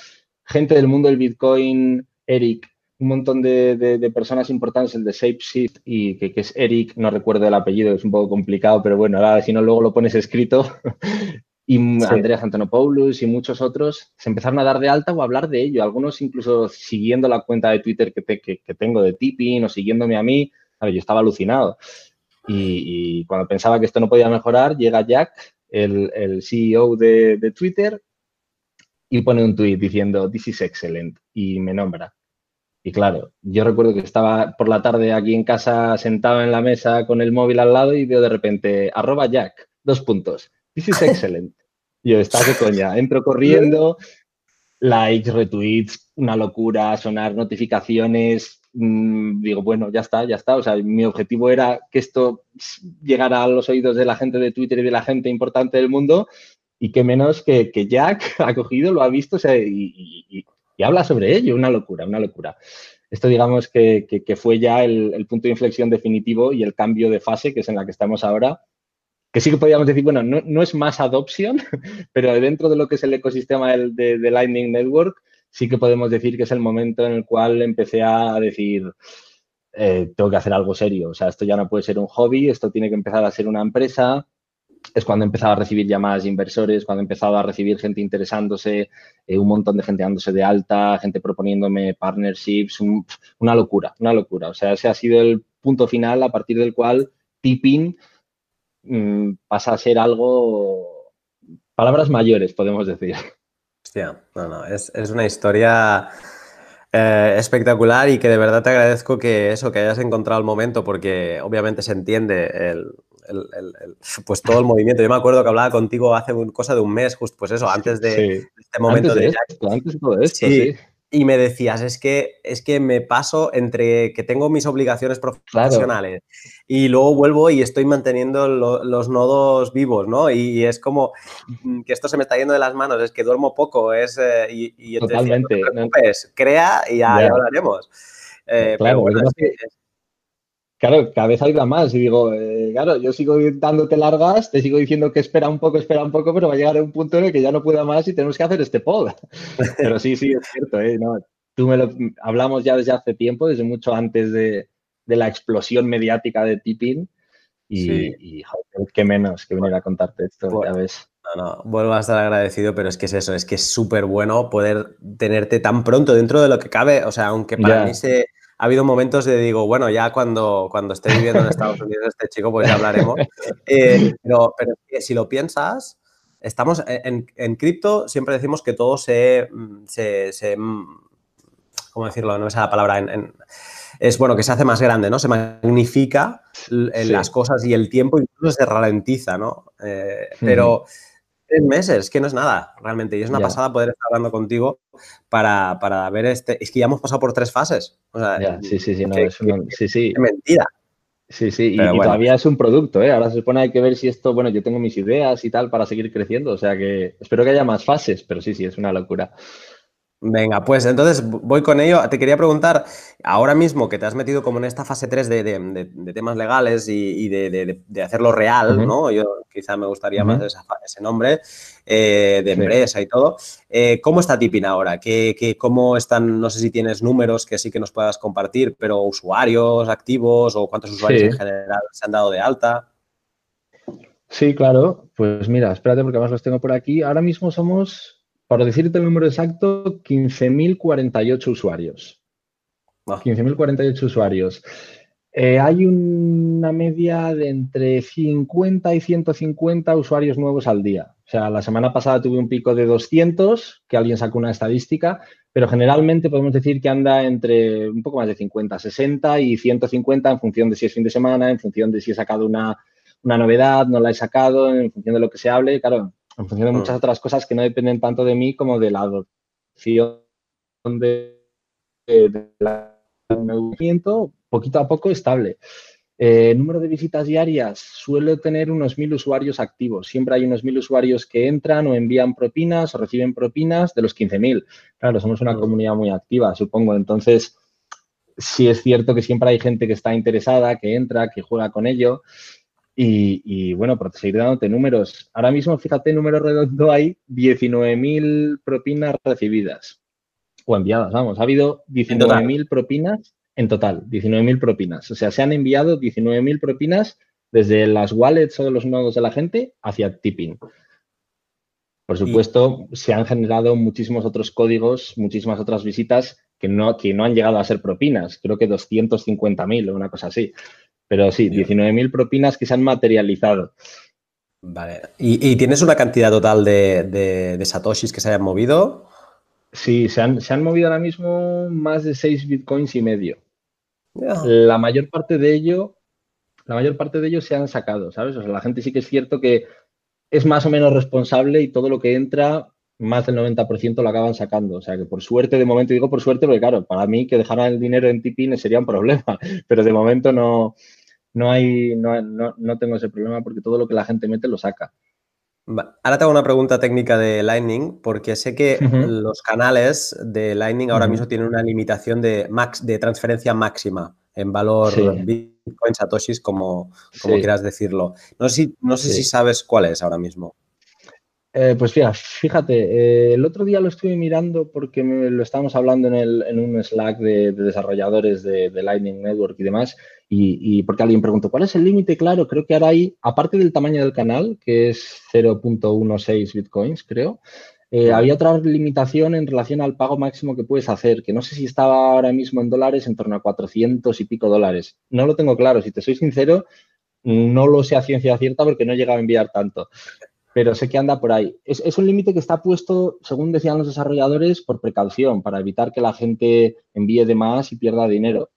gente del mundo del Bitcoin, Eric, un montón de, personas importantes, el de ShapeShift y que, es Eric, no recuerdo el apellido, es un poco complicado, pero bueno, ahora si no luego lo pones escrito. y Andreas Antonopoulos y muchos otros se empezaron a dar de alta o a hablar de ello. Algunos incluso siguiendo la cuenta de Twitter que, que, tengo de Tipping o siguiéndome a mí. A ver, yo estaba alucinado. Y, y, cuando pensaba que esto no podía mejorar, llega Jack el, CEO de, Twitter y pone un tweet diciendo, this is excellent, y me nombra. Y claro, yo recuerdo que estaba por la tarde aquí en casa sentado en la mesa con el móvil al lado y veo de repente, arroba Jack, dos puntos, this is excellent. yo, está de coña, entro corriendo, likes, retweets, una locura, sonar notificaciones, Mm, digo, bueno, ya está, ya está. O sea, mi objetivo era que esto llegara a los oídos de la gente de Twitter y de la gente importante del mundo y que menos que, Jack ha cogido, lo ha visto y, habla sobre ello. Una locura, una locura. Esto digamos que, fue ya el, punto de inflexión definitivo y el cambio de fase, que es en la que estamos ahora, que sí que podríamos decir, bueno, no, es más adopción, pero dentro de lo que es el ecosistema de, de Lightning Network, sí que podemos decir que es el momento en el cual empecé a decir, eh, tengo que hacer algo serio. O sea, esto ya no puede ser un hobby, esto tiene que empezar a ser una empresa. Es cuando empezaba a recibir llamadas de inversores, cuando empezaba a recibir gente interesándose, eh, un montón de gente dándose de alta, gente proponiéndome partnerships, una locura, una locura. O sea, ese ha sido el punto final a partir del cual tipping mm, pasa a ser algo, palabras mayores, podemos decir. Hostia, no, no, es, es una historia eh, espectacular y que de verdad te agradezco que eso, que hayas encontrado el momento, porque obviamente se entiende el, pues todo el movimiento. Yo me acuerdo que hablaba contigo hace cosa de un mes, justo pues eso, antes de, este momento de, antes de todo esto, sí y me decías, es que, es que me paso entre que tengo mis obligaciones profesionales y luego vuelvo y estoy manteniendo los nodos vivos, ¿no? Y, es como mm, que esto se me está yendo de las manos, es que duermo poco, es... Eh, y, Totalmente. crea y ya, hablaremos. Eh, claro, Claro, cada vez ayuda más y digo, eh, claro, yo sigo dándote largas, te sigo diciendo que espera un poco, espera un poco, pero va a llegar a un punto en el que ya no pueda más y tenemos que hacer este pod. pero sí, sí, es cierto, ¿eh? tú me lo hablamos ya desde hace tiempo, desde mucho antes de, la explosión mediática de Tipping y, joder, qué menos que venir a contarte esto, ya ves. No, no, vuelvo a estar agradecido, pero es que es eso, es que es súper bueno poder tenerte tan pronto dentro de lo que cabe, o sea, aunque para mí se ha habido momentos de digo, bueno, ya cuando, cuando esté viviendo en Estados Unidos este chico, pues ya hablaremos. Eh, pero, pero, si lo piensas, estamos en, en cripto, siempre decimos que todo se, mm, se, se, mm, ¿cómo decirlo? No es la palabra, en, es bueno, que se hace más grande, ¿no? Se magnifica las cosas y el tiempo incluso se ralentiza, ¿no? Eh, pero Tres meses, que no es nada, realmente. Y es una pasada poder estar hablando contigo para, ver este. Es que ya hemos pasado por tres fases. sí, sí, sí, no, es sí, sí. mentira. Sí, sí, y, todavía es un producto, ¿eh? Ahora se supone hay que ver si esto, bueno, yo tengo mis ideas y tal para seguir creciendo, o sea que espero que haya más fases, pero sí, sí, es una locura. Venga, pues entonces voy con ello. Te quería preguntar, ahora mismo que te has metido como en esta fase 3 de, temas legales y, de, hacerlo real, ¿no? Yo quizá me gustaría más ese nombre eh, de empresa y todo. Eh, ¿Cómo está Tipin ahora? ¿Qué, cómo están, no sé si tienes números que sí que nos puedas compartir, pero usuarios activos o cuántos usuarios en general se han dado de alta? Sí, claro. Pues mira, espérate porque además los tengo por aquí. Ahora mismo somos para decirte el número exacto, 15.048 usuarios. 15.048 ah. usuarios. Eh, hay una media de entre 50 y 150 usuarios nuevos al día. O sea, la semana pasada tuve un pico de 200, que alguien sacó una estadística, pero generalmente podemos decir que anda entre un poco más de 50, 60 y 150 en función de si es fin de semana, en función de si he sacado una, una novedad, no la he sacado, en función de lo que se hable. Claro, en función de muchas otras cosas que no dependen tanto de mí como de la adopción de, movimiento, poquito a poco estable. Eh, número de visitas diarias, suele tener unos mil usuarios activos. Siempre hay unos mil usuarios que entran o envían propinas o reciben propinas de los 15.000. Claro, somos una comunidad muy activa, supongo. Entonces, sí es cierto que siempre hay gente que está interesada, que entra, que juega con ello. Y, bueno, por seguir dándote números, ahora mismo, fíjate, número redondo hay 19.000 propinas recibidas o enviadas, vamos, ha habido 19.000 propinas en total, 19.000 propinas. O sea, se han enviado 19.000 propinas desde las wallets o de los nodos de la gente hacia tipping. Por supuesto, se han generado muchísimos otros códigos, muchísimas otras visitas que no, que no han llegado a ser propinas, creo que 250.000 o una cosa así. Pero sí, 19.000 propinas que se han materializado. Vale. ¿Y, tienes una cantidad total de, satoshis que se hayan movido? Sí, se han, movido ahora mismo más de 6 bitcoins y medio. La mayor parte de ello, la mayor parte de ellos se han sacado, ¿sabes? O sea, la gente sí que es cierto que es más o menos responsable y todo lo que entra, más del 90% lo acaban sacando. O sea que por suerte, de momento digo por suerte, porque claro, para mí que dejaran el dinero en Tipin sería un problema, pero de momento no, no hay, no, no, tengo ese problema porque todo lo que la gente mete lo saca. Ahora tengo una pregunta técnica de Lightning, porque sé que los canales de Lightning ahora mismo tienen una limitación de, max, de transferencia máxima en valor Bitcoin, Satoshis, como, como quieras decirlo. No sé, si, no sé si sabes cuál es ahora mismo. Eh, pues fíjate, fíjate el otro día lo estuve mirando porque lo estábamos hablando en, un Slack de, desarrolladores de, Lightning Network y demás, y, porque alguien preguntó, ¿cuál es el límite? Claro, creo que ahora hay, aparte del tamaño del canal, que es 0.16 bitcoins, creo, eh, había otra limitación en relación al pago máximo que puedes hacer, que no sé si estaba ahora mismo en dólares, en torno a 400 y pico dólares. No lo tengo claro, si te soy sincero, no lo sé a ciencia cierta porque no he llegado a enviar tanto pero sé que anda por ahí. Es, un límite que está puesto, según decían los desarrolladores, por precaución, para evitar que la gente envíe de más y pierda dinero,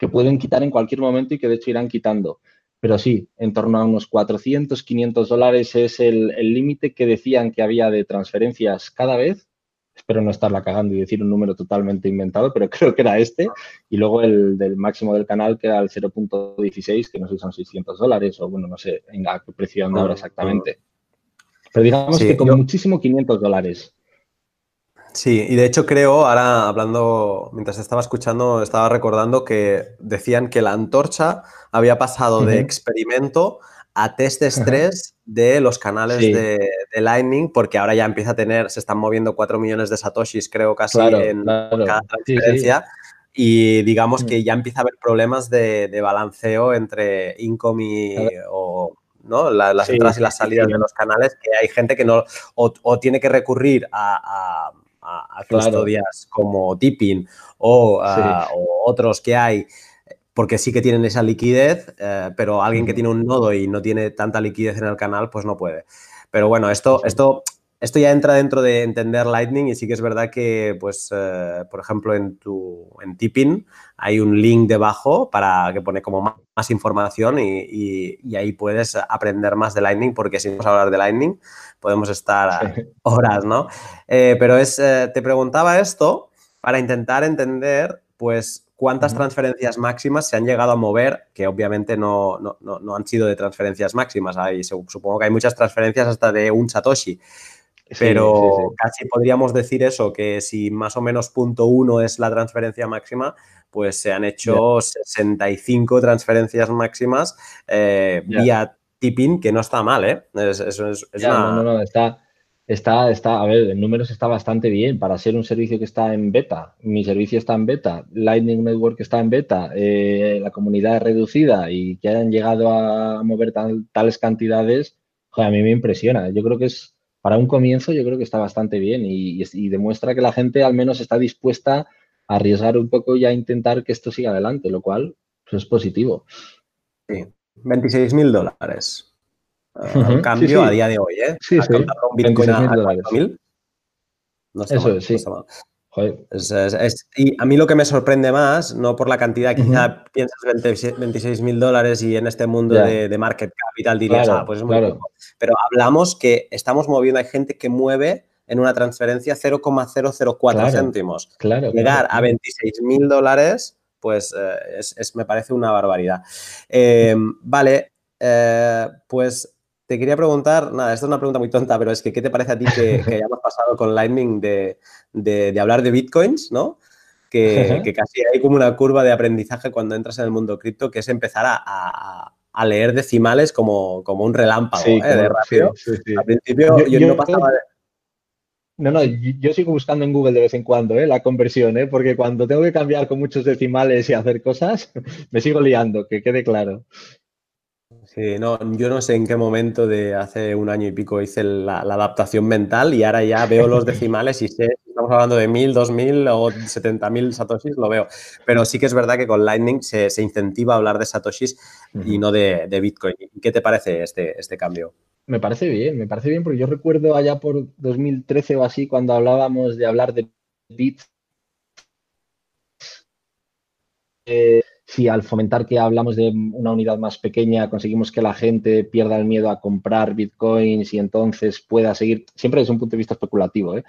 que pueden quitar en cualquier momento y que de hecho irán quitando. Pero sí, en torno a unos 400, 500 dólares es el límite que decían que había de transferencias cada vez. Espero no estarla cagando y decir un número totalmente inventado, pero creo que era este. Y luego el del máximo del canal, que era el 0.16, que no sé si son 600 dólares o bueno, no sé en qué precio anda ahora exactamente. Pero digamos que con muchísimo 500 dólares. Sí, y de hecho creo, ahora hablando, mientras estaba escuchando, estaba recordando que decían que la antorcha había pasado de experimento a test de estrés de los canales de, Lightning, porque ahora ya empieza a tener, se están moviendo 4 millones de satoshis, creo, casi en cada transferencia. y digamos que mm. ya empieza a haber problemas de, balanceo entre income o ¿no? las entradas y las salidas de los canales, que hay gente que no, o, tiene que recurrir a, a, custodias como Tipping o, otros que hay, porque sí que tienen esa liquidez, eh, pero alguien que tiene un nodo y no tiene tanta liquidez en el canal, pues no puede. Pero bueno, esto, esto esto ya entra dentro de entender Lightning y sí que es verdad que, pues, eh, por ejemplo, en tu en Tipping hay un link debajo para que pone como más, información y, ahí puedes aprender más de Lightning porque si vamos a hablar de Lightning podemos estar horas, ¿no? Eh, pero es, eh, te preguntaba esto para intentar entender, pues, cuántas transferencias máximas se han llegado a mover, que obviamente no, no, no han sido de transferencias máximas. Hay, supongo que hay muchas transferencias hasta de un Satoshi. Pero casi podríamos decir eso, que si más o menos punto uno es la transferencia máxima, pues se han hecho 65 transferencias máximas eh, vía tipping, que no está mal, ¿eh? No, no, no, está, está, está, a ver, en números está bastante bien para ser un servicio que está en beta. Mi servicio está en beta, Lightning Network está en beta, eh, la comunidad es reducida y que hayan llegado a mover tales cantidades, a mí me impresiona. Yo creo que es para un comienzo yo creo que está bastante bien y, demuestra que la gente al menos está dispuesta a arriesgar un poco y a intentar que esto siga adelante, lo cual pues, es positivo. Sí, 26 mil dólares. Uh cambio a día de hoy, ¿eh? Sí, sí. Un Bitcoin a, dólares. No está Eso sí. Y a mí lo que me sorprende más, no por la cantidad, quizá piensas 26 mil dólares y en este mundo de, market capital dirías, ah, pues es muy poco pero hablamos que estamos moviendo, hay gente que mueve en una transferencia 0,004 céntimos. Claro, Llegar a 26 mil dólares, pues eh, es, me parece una barbaridad. Eh, vale, eh, pues te quería preguntar, nada, esta es una pregunta muy tonta, pero es que ¿qué te parece a ti que, hayamos pasado con Lightning de, hablar de bitcoins, ¿no? Que, casi hay como una curva de aprendizaje cuando entras en el mundo cripto, que es empezar a a leer decimales como, como un relámpago ¿eh? de rápido. Al principio yo, no pasaba de... No, no, yo sigo buscando en Google de vez en cuando ¿eh? la conversión, ¿eh? porque cuando tengo que cambiar con muchos decimales y hacer cosas, me sigo liando, que quede claro. Sí, no, yo no sé en qué momento de hace un año y pico hice la, adaptación mental y ahora ya veo los decimales y sé, estamos hablando de mil, dos mil o setenta mil satoshis, lo veo. Pero sí que es verdad que con Lightning se, incentiva a hablar de satoshis y no de, Bitcoin. ¿Qué te parece este, este cambio? Me parece bien, me parece bien porque yo recuerdo allá por 2013 o así cuando hablábamos de hablar de bits. Eh, si al fomentar que hablamos de una unidad más pequeña conseguimos que la gente pierda el miedo a comprar bitcoins y entonces pueda seguir, siempre desde un punto de vista especulativo, ¿eh?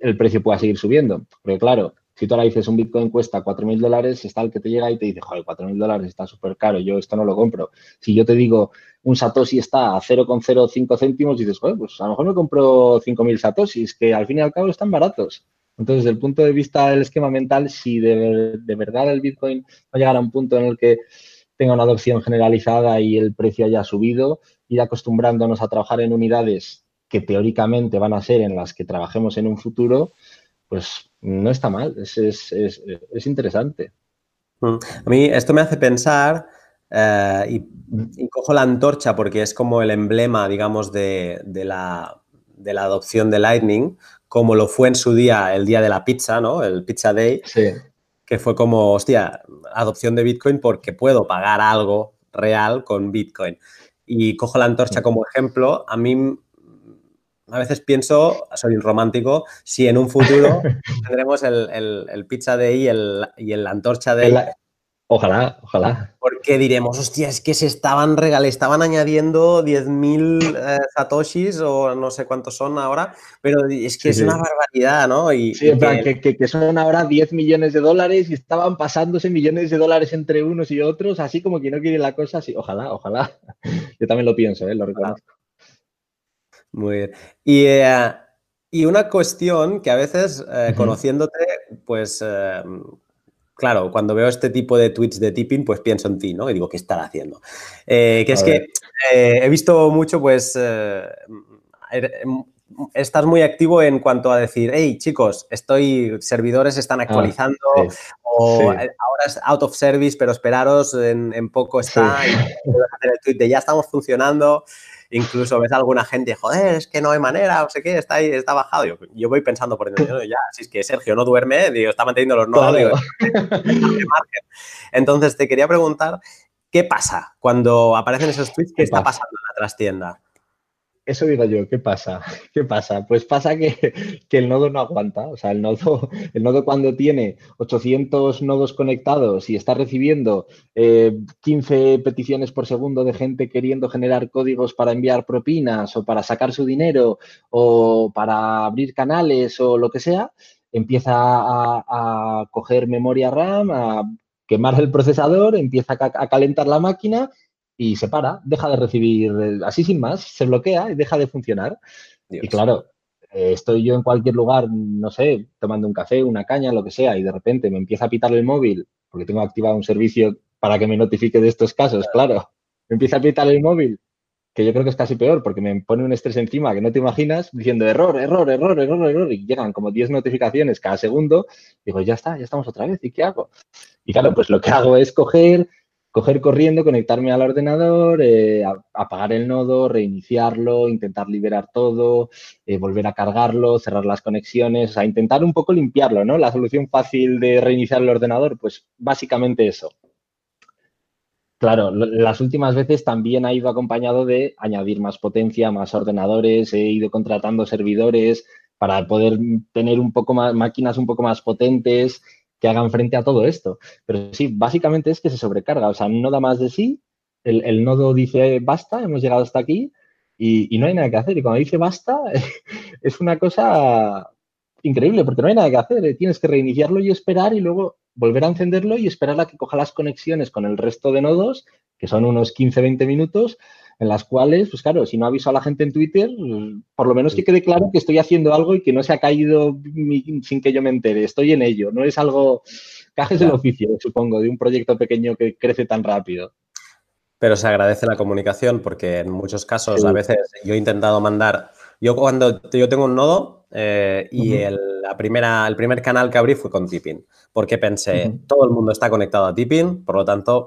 el precio pueda seguir subiendo. Porque claro, si tú ahora dices un bitcoin cuesta 4.000 dólares, está el que te llega y te dice, joder, 4.000 dólares está súper caro, yo esto no lo compro. Si yo te digo, un satoshi está a 0,05 céntimos, dices, joder, pues a lo mejor me compro 5.000 satoshis, que al fin y al cabo están baratos. Entonces, desde el punto de vista del esquema mental, si de, verdad el Bitcoin va a llegar a un punto en el que tenga una adopción generalizada y el precio haya subido, ir acostumbrándonos a trabajar en unidades que teóricamente van a ser en las que trabajemos en un futuro, pues no está mal, es, interesante. Mm. A mí esto me hace pensar, eh, y, cojo la antorcha porque es como el emblema, digamos, de, la, de, la, adopción de Lightning, como lo fue en su día el día de la pizza, ¿no? El Pizza Day. Sí. Que fue como, hostia, adopción de Bitcoin porque puedo pagar algo real con Bitcoin. Y cojo la antorcha como ejemplo. A mí a veces pienso, soy un romántico, si en un futuro tendremos el, Pizza Day y el, y el Antorcha Day. Ojalá, ojalá. Porque diremos, hostia, es que se estaban regalando, estaban añadiendo 10.000 eh, satoshis o no sé cuántos son ahora, pero es que es una barbaridad, ¿no? Y, sí, en plan, que, que, son ahora 10 millones de dólares y estaban pasándose millones de dólares entre unos y otros, así como que no quiere la cosa, así, ojalá, ojalá. Yo también lo pienso, ¿eh? lo reconozco. Muy bien. Y, eh, y, una cuestión que a veces, eh, conociéndote, pues claro, cuando veo este tipo de tweets de tipping, pues pienso en ti, ¿no? Y digo, ¿qué estará haciendo? Eh, que es que eh, he visto mucho, pues, eh, er, em, estás muy activo en cuanto a decir, hey, chicos, estoy, servidores están ah, actualizando, o ahora es out of service, pero esperaros, en, poco está, y hacer el tweet de ya estamos funcionando. Incluso ves a alguna gente, joder, es que no hay manera, no sé qué, está ahí, está bajado. Yo, voy pensando por dentro, ya, si es que Sergio no duerme, digo, está manteniendo los nodos, Entonces, te quería preguntar, ¿qué pasa cuando aparecen esos tweets? ¿Qué, está pasando en la trastienda? Eso digo yo, ¿qué pasa? ¿Qué pasa? Pues pasa que, el nodo no aguanta. O sea, el nodo, el nodo cuando tiene 800 nodos conectados y está recibiendo 15 eh, peticiones por segundo de gente queriendo generar códigos para enviar propinas o para sacar su dinero o para abrir canales o lo que sea, empieza a coger memoria RAM, a quemar el procesador, empieza a calentar la máquina y se para, deja de recibir, eh, así sin más, se bloquea y deja de funcionar. Y claro, eh, estoy yo en cualquier lugar, no sé, tomando un café, una caña, lo que sea, y de repente me empieza a pitar el móvil, porque tengo activado un servicio para que me notifique de estos casos, claro. Me empieza a pitar el móvil, que yo creo que es casi peor, porque me pone un estrés encima que no te imaginas, diciendo error, error, error, error, error, y llegan como 10 notificaciones cada segundo. Digo, ya está, ya estamos otra vez, ¿y qué hago? Y claro, pues lo que hago es coger, coger corriendo, conectarme al ordenador, eh, apagar el nodo, reiniciarlo, intentar liberar todo, eh, volver a cargarlo, cerrar las conexiones, o sea, intentar un poco limpiarlo, ¿no? La solución fácil de reiniciar el ordenador, pues básicamente eso. Claro, las últimas veces también ha ido acompañado de añadir más potencia, más ordenadores, he ido contratando servidores para poder tener un poco más, máquinas un poco más potentes, que hagan frente a todo esto. Pero sí, básicamente es que se sobrecarga, o sea, no da más de sí, el, nodo dice basta, hemos llegado hasta aquí y, no hay nada que hacer. Y cuando dice basta, es una cosa increíble porque no hay nada que hacer. ¿eh? Tienes que reiniciarlo y esperar y luego volver a encenderlo y esperar a que coja las conexiones con el resto de nodos, que son unos 15-20 minutos, en las cuales, pues claro, si no aviso a la gente en Twitter, por lo menos que quede claro que estoy haciendo algo y que no se ha caído sin que yo me entere. Estoy en ello. No es algo, cajes del oficio, supongo, de un proyecto pequeño que crece tan rápido. Pero se agradece la comunicación porque en muchos casos, a veces yo he intentado mandar, yo cuando yo tengo un nodo eh, y el, la primera, el primer canal que abrí fue con Tipping, porque pensé, todo el mundo está conectado a Tipping, por lo tanto,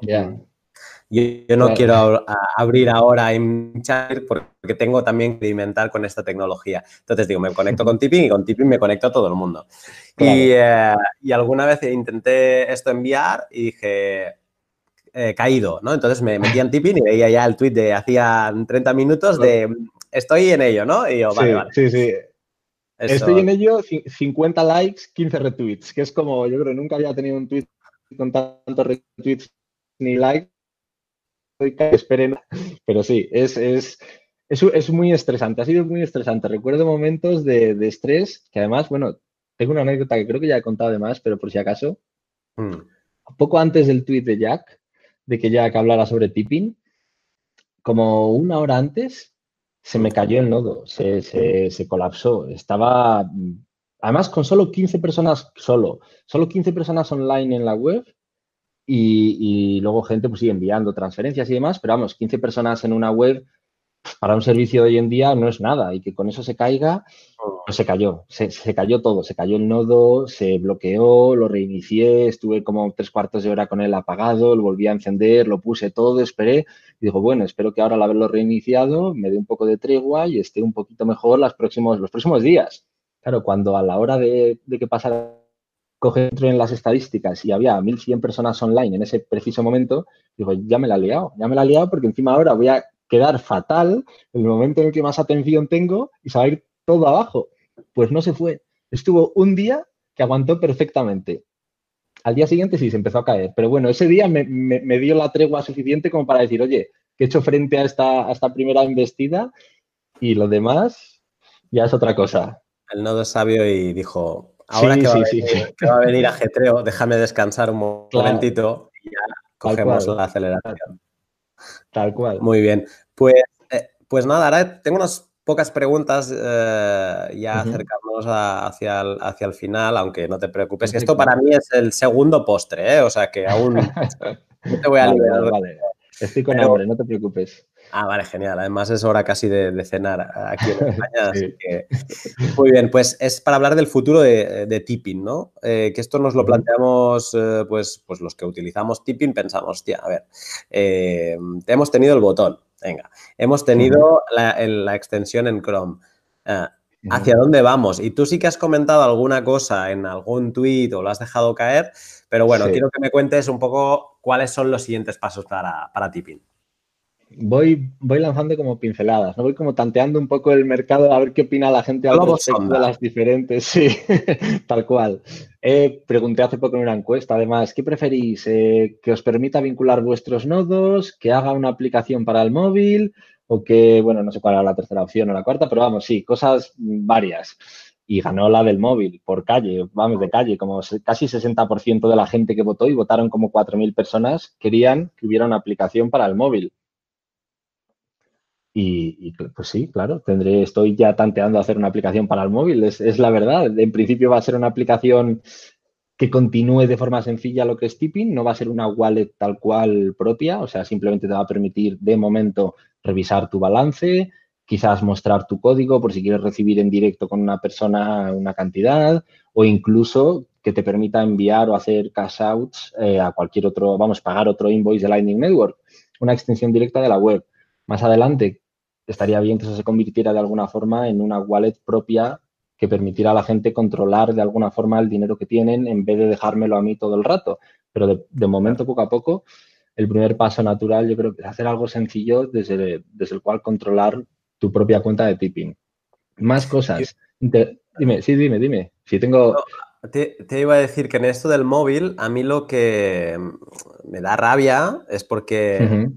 yo, no quiero abrir ahora en chat porque tengo también que experimentar con esta tecnología. Entonces digo, me conecto con Tipping y con Tipping me conecto a todo el mundo. Y, eh, y, alguna vez intenté esto enviar y dije, eh, caído, ¿no? Entonces me metí en Tipping y veía ya el tweet de hacía 30 minutos de estoy en ello, ¿no? Y yo, vale, vale. Sí, sí. Estoy en ello, 50 likes, 15 retweets, que es como, yo creo, nunca había tenido un tweet con tantos retweets ni likes esperen, pero sí, es, es, es, muy estresante, ha sido muy estresante. Recuerdo momentos de, estrés que además, bueno, tengo una anécdota que creo que ya he contado además, pero por si acaso, mm. poco antes del tweet de Jack, de que Jack hablara sobre tipping, como una hora antes, se me cayó el nodo, se, se, colapsó. Estaba, además, con solo 15 personas, solo, solo 15 personas online en la web, y, luego gente pues sigue enviando transferencias y demás, pero vamos, 15 personas en una web para un servicio de hoy en día no es nada y que con eso se caiga, pues se cayó, se, cayó todo, se cayó el nodo, se bloqueó, lo reinicié, estuve como tres cuartos de hora con él apagado, lo volví a encender, lo puse todo, esperé y digo, bueno, espero que ahora al haberlo reiniciado me dé un poco de tregua y esté un poquito mejor los próximos, los próximos días. Claro, cuando a la hora de, de que pasara coge en las estadísticas y había 1.100 personas online en ese preciso momento, digo, ya me la he liado, ya me la he liado porque encima ahora voy a quedar fatal el momento en el que más atención tengo y se va a ir todo abajo. Pues no se fue. Estuvo un día que aguantó perfectamente. Al día siguiente sí se empezó a caer, pero bueno, ese día me, dio la tregua suficiente como para decir, oye, que he hecho frente a esta, primera embestida y lo demás ya es otra cosa. El nodo sabio y dijo, Ahora que, va a venir, ajetreo, déjame descansar un momentito y ya cogemos la aceleración. Tal cual. Muy bien. Pues, eh, pues nada, ahora tengo unas pocas preguntas eh, ya acercarnos hacia, el, hacia el final, aunque no te preocupes. Esto para mí es el segundo postre, ¿eh? o sea que aún no te voy a liberar. Estoy con hambre, no te preocupes. Ah, vale, genial. Además es hora casi de, cenar aquí en España. así que... Muy bien, pues es para hablar del futuro de, tipping, ¿no? Eh, que esto nos lo planteamos, eh, pues, pues los que utilizamos tipping pensamos, tía, a ver, eh, hemos tenido el botón, venga, hemos tenido la, extensión en Chrome. ¿Hacia dónde vamos? Y tú sí que has comentado alguna cosa en algún tweet o lo has dejado caer, pero bueno, quiero que me cuentes un poco cuáles son los siguientes pasos para, para tipping voy, voy lanzando como pinceladas, ¿no? Voy como tanteando un poco el mercado a ver qué opina la gente al respecto de las diferentes, sí, tal cual. Eh, pregunté hace poco en una encuesta, además, ¿qué preferís? Eh, ¿Que os permita vincular vuestros nodos? ¿Que haga una aplicación para el móvil? O que, bueno, no sé cuál era la tercera opción o la cuarta, pero vamos, sí, cosas varias. Y ganó la del móvil, por calle, vamos, de calle, como casi 60% de la gente que votó y votaron como 4.000 personas, querían que hubiera una aplicación para el móvil. Y, pues sí, claro, tendré, estoy ya tanteando hacer una aplicación para el móvil, es, la verdad. En principio va a ser una aplicación que continúe de forma sencilla lo que es tipping, no va a ser una wallet tal cual propia, o sea, simplemente te va a permitir de momento revisar tu balance, quizás mostrar tu código por si quieres recibir en directo con una persona una cantidad o incluso que te permita enviar o hacer cash outs eh, a cualquier otro, vamos, pagar otro invoice de Lightning Network, una extensión directa de la web. Más adelante, estaría bien que eso se convirtiera de alguna forma en una wallet propia que permitiera a la gente controlar de alguna forma el dinero que tienen en vez de dejármelo a mí todo el rato. Pero de, momento, poco a poco, el primer paso natural yo creo que es hacer algo sencillo desde, desde el cual controlar tu propia cuenta de tipping. Más cosas. dime, sí, dime, dime. Si tengo... te, iba a decir que en esto del móvil, a mí lo que me da rabia es porque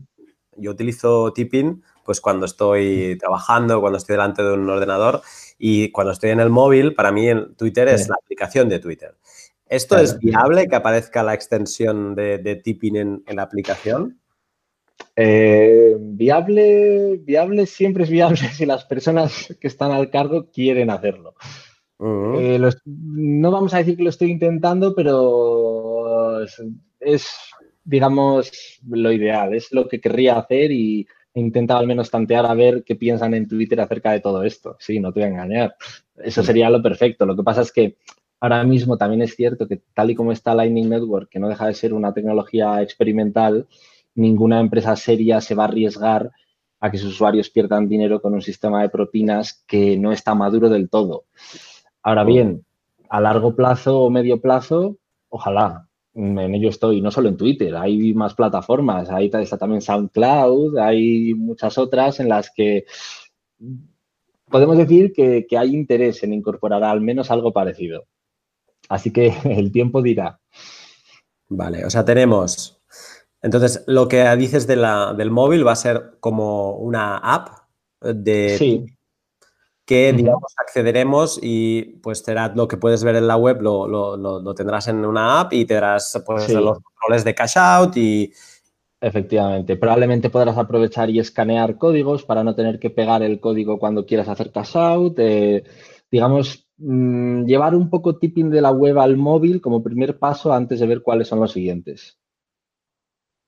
yo utilizo tipping pues cuando estoy trabajando, cuando estoy delante de un ordenador y cuando estoy en el móvil, para mí Twitter es la aplicación de Twitter. ¿Esto es viable que aparezca la extensión de, tipping en, la aplicación? Eh, viable, viable siempre es viable si las personas que están al cargo quieren hacerlo. Eh, no vamos a decir que lo estoy intentando, pero es, digamos, lo ideal, es lo que querría hacer y he intentado al menos tantear a ver qué piensan en Twitter acerca de todo esto. Sí, no te voy a engañar. Eso sería lo perfecto. Lo que pasa es que ahora mismo también es cierto que tal y como está Lightning Network, que no deja de ser una tecnología experimental, ninguna empresa seria se va a arriesgar a que sus usuarios pierdan dinero con un sistema de propinas que no está maduro del todo. Ahora bien, a largo plazo o medio plazo, ojalá, en ello estoy, no solo en Twitter, hay más plataformas, ahí está también SoundCloud, hay muchas otras en las que podemos decir que, hay interés en incorporar al menos algo parecido. Así que el tiempo dirá. Vale, o sea, tenemos. Entonces, lo que dices de la, del móvil va a ser como una app de, sí que, digamos, accederemos y pues será lo que puedes ver en la web, lo, lo, tendrás en una app y tendrás pues, los controles de cash out y... Efectivamente, probablemente podrás aprovechar y escanear códigos para no tener que pegar el código cuando quieras hacer cash out. Eh, digamos, mm, llevar un poco tipping de la web al móvil como primer paso antes de ver cuáles son los siguientes.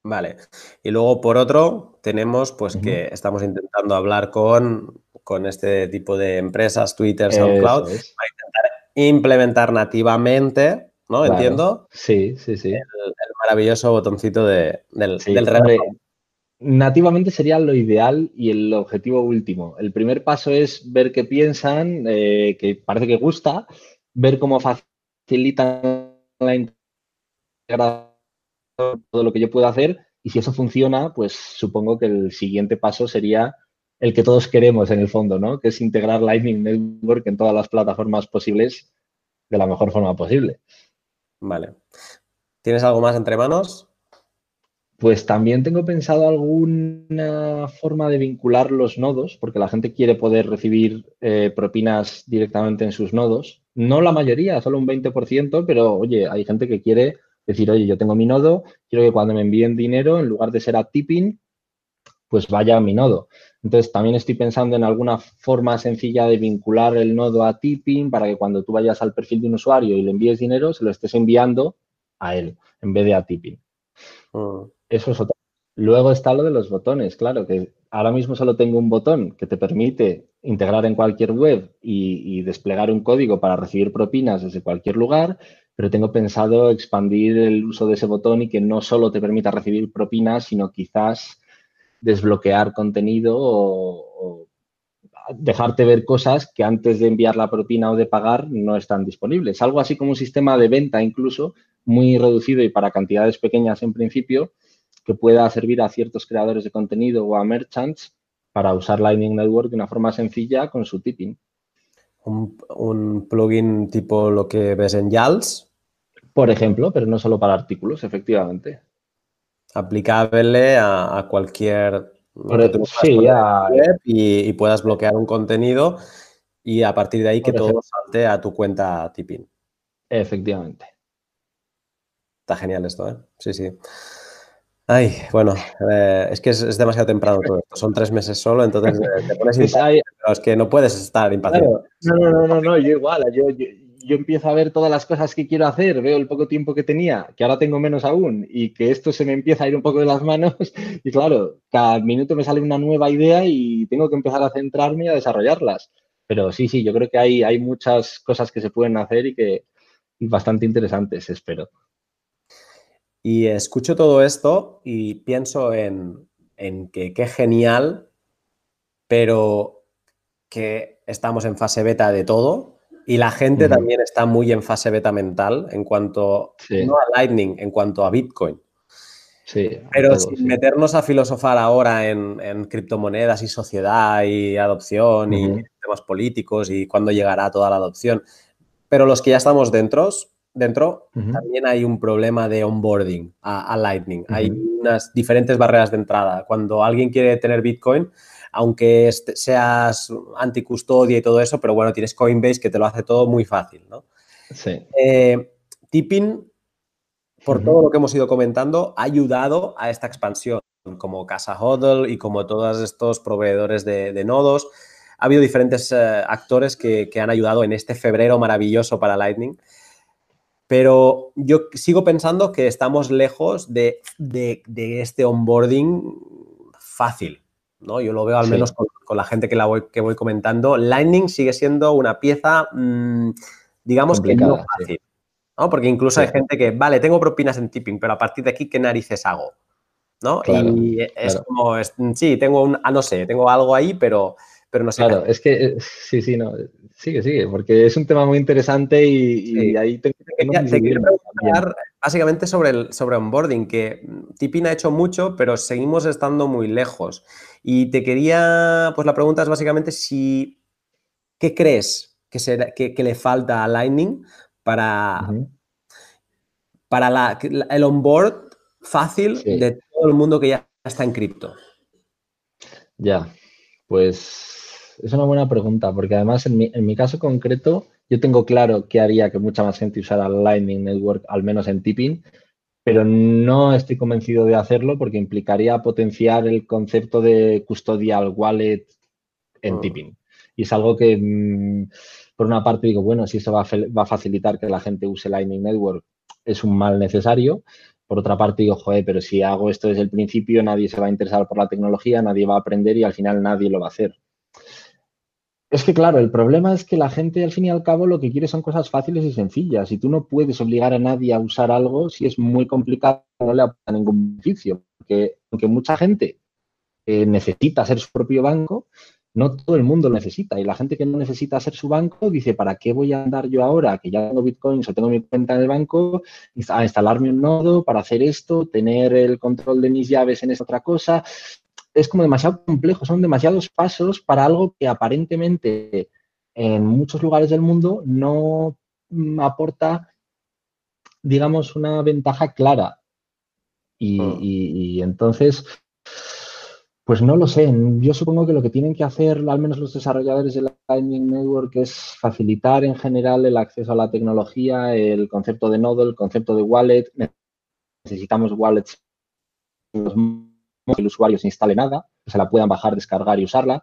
Vale. Y luego, por otro, tenemos pues que estamos intentando hablar con, con, este tipo de empresas, Twitter, SoundCloud, para intentar implementar nativamente, ¿no? Entiendo. Sí, sí, sí. El, maravilloso botoncito de, del, del Nativamente sería lo ideal y el objetivo último. El primer paso es ver qué piensan, eh, que parece que gusta, ver cómo facilitan la integración, todo lo que yo puedo hacer y si eso funciona, pues supongo que el siguiente paso sería el que todos queremos en el fondo, ¿no? Que es integrar Lightning Network en todas las plataformas posibles de la mejor forma posible. Vale. ¿Tienes algo más entre manos? Pues también tengo pensado alguna forma de vincular los nodos, porque la gente quiere poder recibir eh, propinas directamente en sus nodos. No la mayoría, solo un 20%, pero oye, hay gente que quiere decir, oye, yo tengo mi nodo, quiero que cuando me envíen dinero, en lugar de ser a tipping, pues vaya a mi nodo. Entonces, también estoy pensando en alguna forma sencilla de vincular el nodo a tipping para que cuando tú vayas al perfil de un usuario y le envíes dinero, se lo estés enviando a él en vez de a tipping. Mm. Eso es otra. Luego está lo de los botones, claro, que ahora mismo solo tengo un botón que te permite integrar en cualquier web y, desplegar un código para recibir propinas desde cualquier lugar, pero tengo pensado expandir el uso de ese botón y que no solo te permita recibir propinas, sino quizás desbloquear contenido o, dejarte ver cosas que antes de enviar la propina o de pagar no están disponibles. Algo así como un sistema de venta incluso muy reducido y para cantidades pequeñas en principio, que pueda servir a ciertos creadores de contenido o a merchants para usar Lightning Network de una forma sencilla con su tipping. Un, plugin tipo lo que ves en YALS. Por ejemplo, pero no solo para artículos, efectivamente. Aplicable a, cualquier sí, web y, puedas bloquear un contenido y a partir de ahí que todo salte a tu cuenta tipping. Efectivamente. Está genial esto, ¿eh? Sí, sí. Ay, bueno, eh, es que es, demasiado temprano todo esto. Son tres meses solo, entonces eh, te pones impaciente, pero es que no puedes estar impaciente. No, no, no, no, yo igual. Yo, yo, empiezo a ver todas las cosas que quiero hacer, veo el poco tiempo que tenía, que ahora tengo menos aún, y que esto se me empieza a ir un poco de las manos. Y claro, cada minuto me sale una nueva idea y tengo que empezar a centrarme y a desarrollarlas. Pero sí, sí, yo creo que hay, hay muchas cosas que se pueden hacer y que y bastante interesantes, espero. Y escucho todo esto y pienso en, que qué genial, pero que estamos en fase beta de todo y la gente también está muy en fase beta mental en cuanto, no a Lightning, en cuanto a Bitcoin. Sí, pero sin meternos a filosofar ahora en, criptomonedas y sociedad y adopción y temas políticos y cuándo llegará toda la adopción. Pero los que ya estamos dentro, dentro, también hay un problema de onboarding a, Lightning. Hay unas diferentes barreras de entrada. Cuando alguien quiere tener Bitcoin, aunque seas anticustodia y todo eso, pero bueno, tienes Coinbase que te lo hace todo muy fácil, ¿no? Sí. Eh, tipping, por todo lo que hemos ido comentando, ha ayudado a esta expansión, como Casa Hodl y como todos estos proveedores de, nodos. Ha habido diferentes eh, actores que, que, han ayudado en este febrero maravilloso para Lightning. Pero yo sigo pensando que estamos lejos de, este onboarding fácil, ¿no? Yo lo veo al menos con, la gente que, la voy, que voy comentando. Lightning sigue siendo una pieza, mm, digamos que no fácil, ¿no? Porque incluso hay gente que, vale, tengo propinas en tipping, pero a partir de aquí, ¿qué narices hago? ¿No? y es como, sí, tengo un, ah, no sé, tengo algo ahí, pero, pero no sé. Claro, es que, eh, sí, sí, no, sigue, sigue, porque es un tema muy interesante y, ahí te, te quiero preguntar básicamente sobre el sobre onboarding, que Tipin ha hecho mucho, pero seguimos estando muy lejos. Y te quería, pues la pregunta es básicamente si, ¿qué crees que, se, que, le falta a Lightning para, para la, el onboard fácil de todo el mundo que ya está en cripto? Ya, pues es una buena pregunta, porque además en mi, en mi caso concreto yo tengo claro que haría que mucha más gente usara Lightning Network, al menos en tipping, pero no estoy convencido de hacerlo porque implicaría potenciar el concepto de custodial wallet en mm. tipping. Y es algo que, mm, por una parte, digo, bueno, si eso va a, va a facilitar que la gente use Lightning Network, es un mal necesario. por otra parte digo, joder, pero si hago esto desde el principio, nadie se va a interesar por la tecnología, nadie va a aprender y al final nadie lo va a hacer. Es que, claro, el problema es que la gente, al fin y al cabo, lo que quiere son cosas fáciles y sencillas. Y tú no puedes obligar a nadie a usar algo si es muy complicado, no le aporta ningún beneficio. Porque aunque mucha gente eh, necesita ser su propio banco, no todo el mundo lo necesita. Y la gente que no necesita ser su banco dice, ¿para qué voy a andar yo ahora, que ya tengo bitcoins o tengo mi cuenta en el banco, a instalarme un nodo para hacer esto, tener el control de mis llaves en esta otra cosa? Es como demasiado complejo, son demasiados pasos para algo que aparentemente en muchos lugares del mundo no mm, aporta, digamos, una ventaja clara. Hmm. Y, entonces, pues no lo sé. Yo supongo que lo que tienen que hacer, al menos los desarrolladores de Lightning Network, es facilitar en general el acceso a la tecnología, el concepto de nodo, el concepto de wallet. Necesitamos wallets que el usuario se instale nada, se la puedan bajar, descargar y usarla.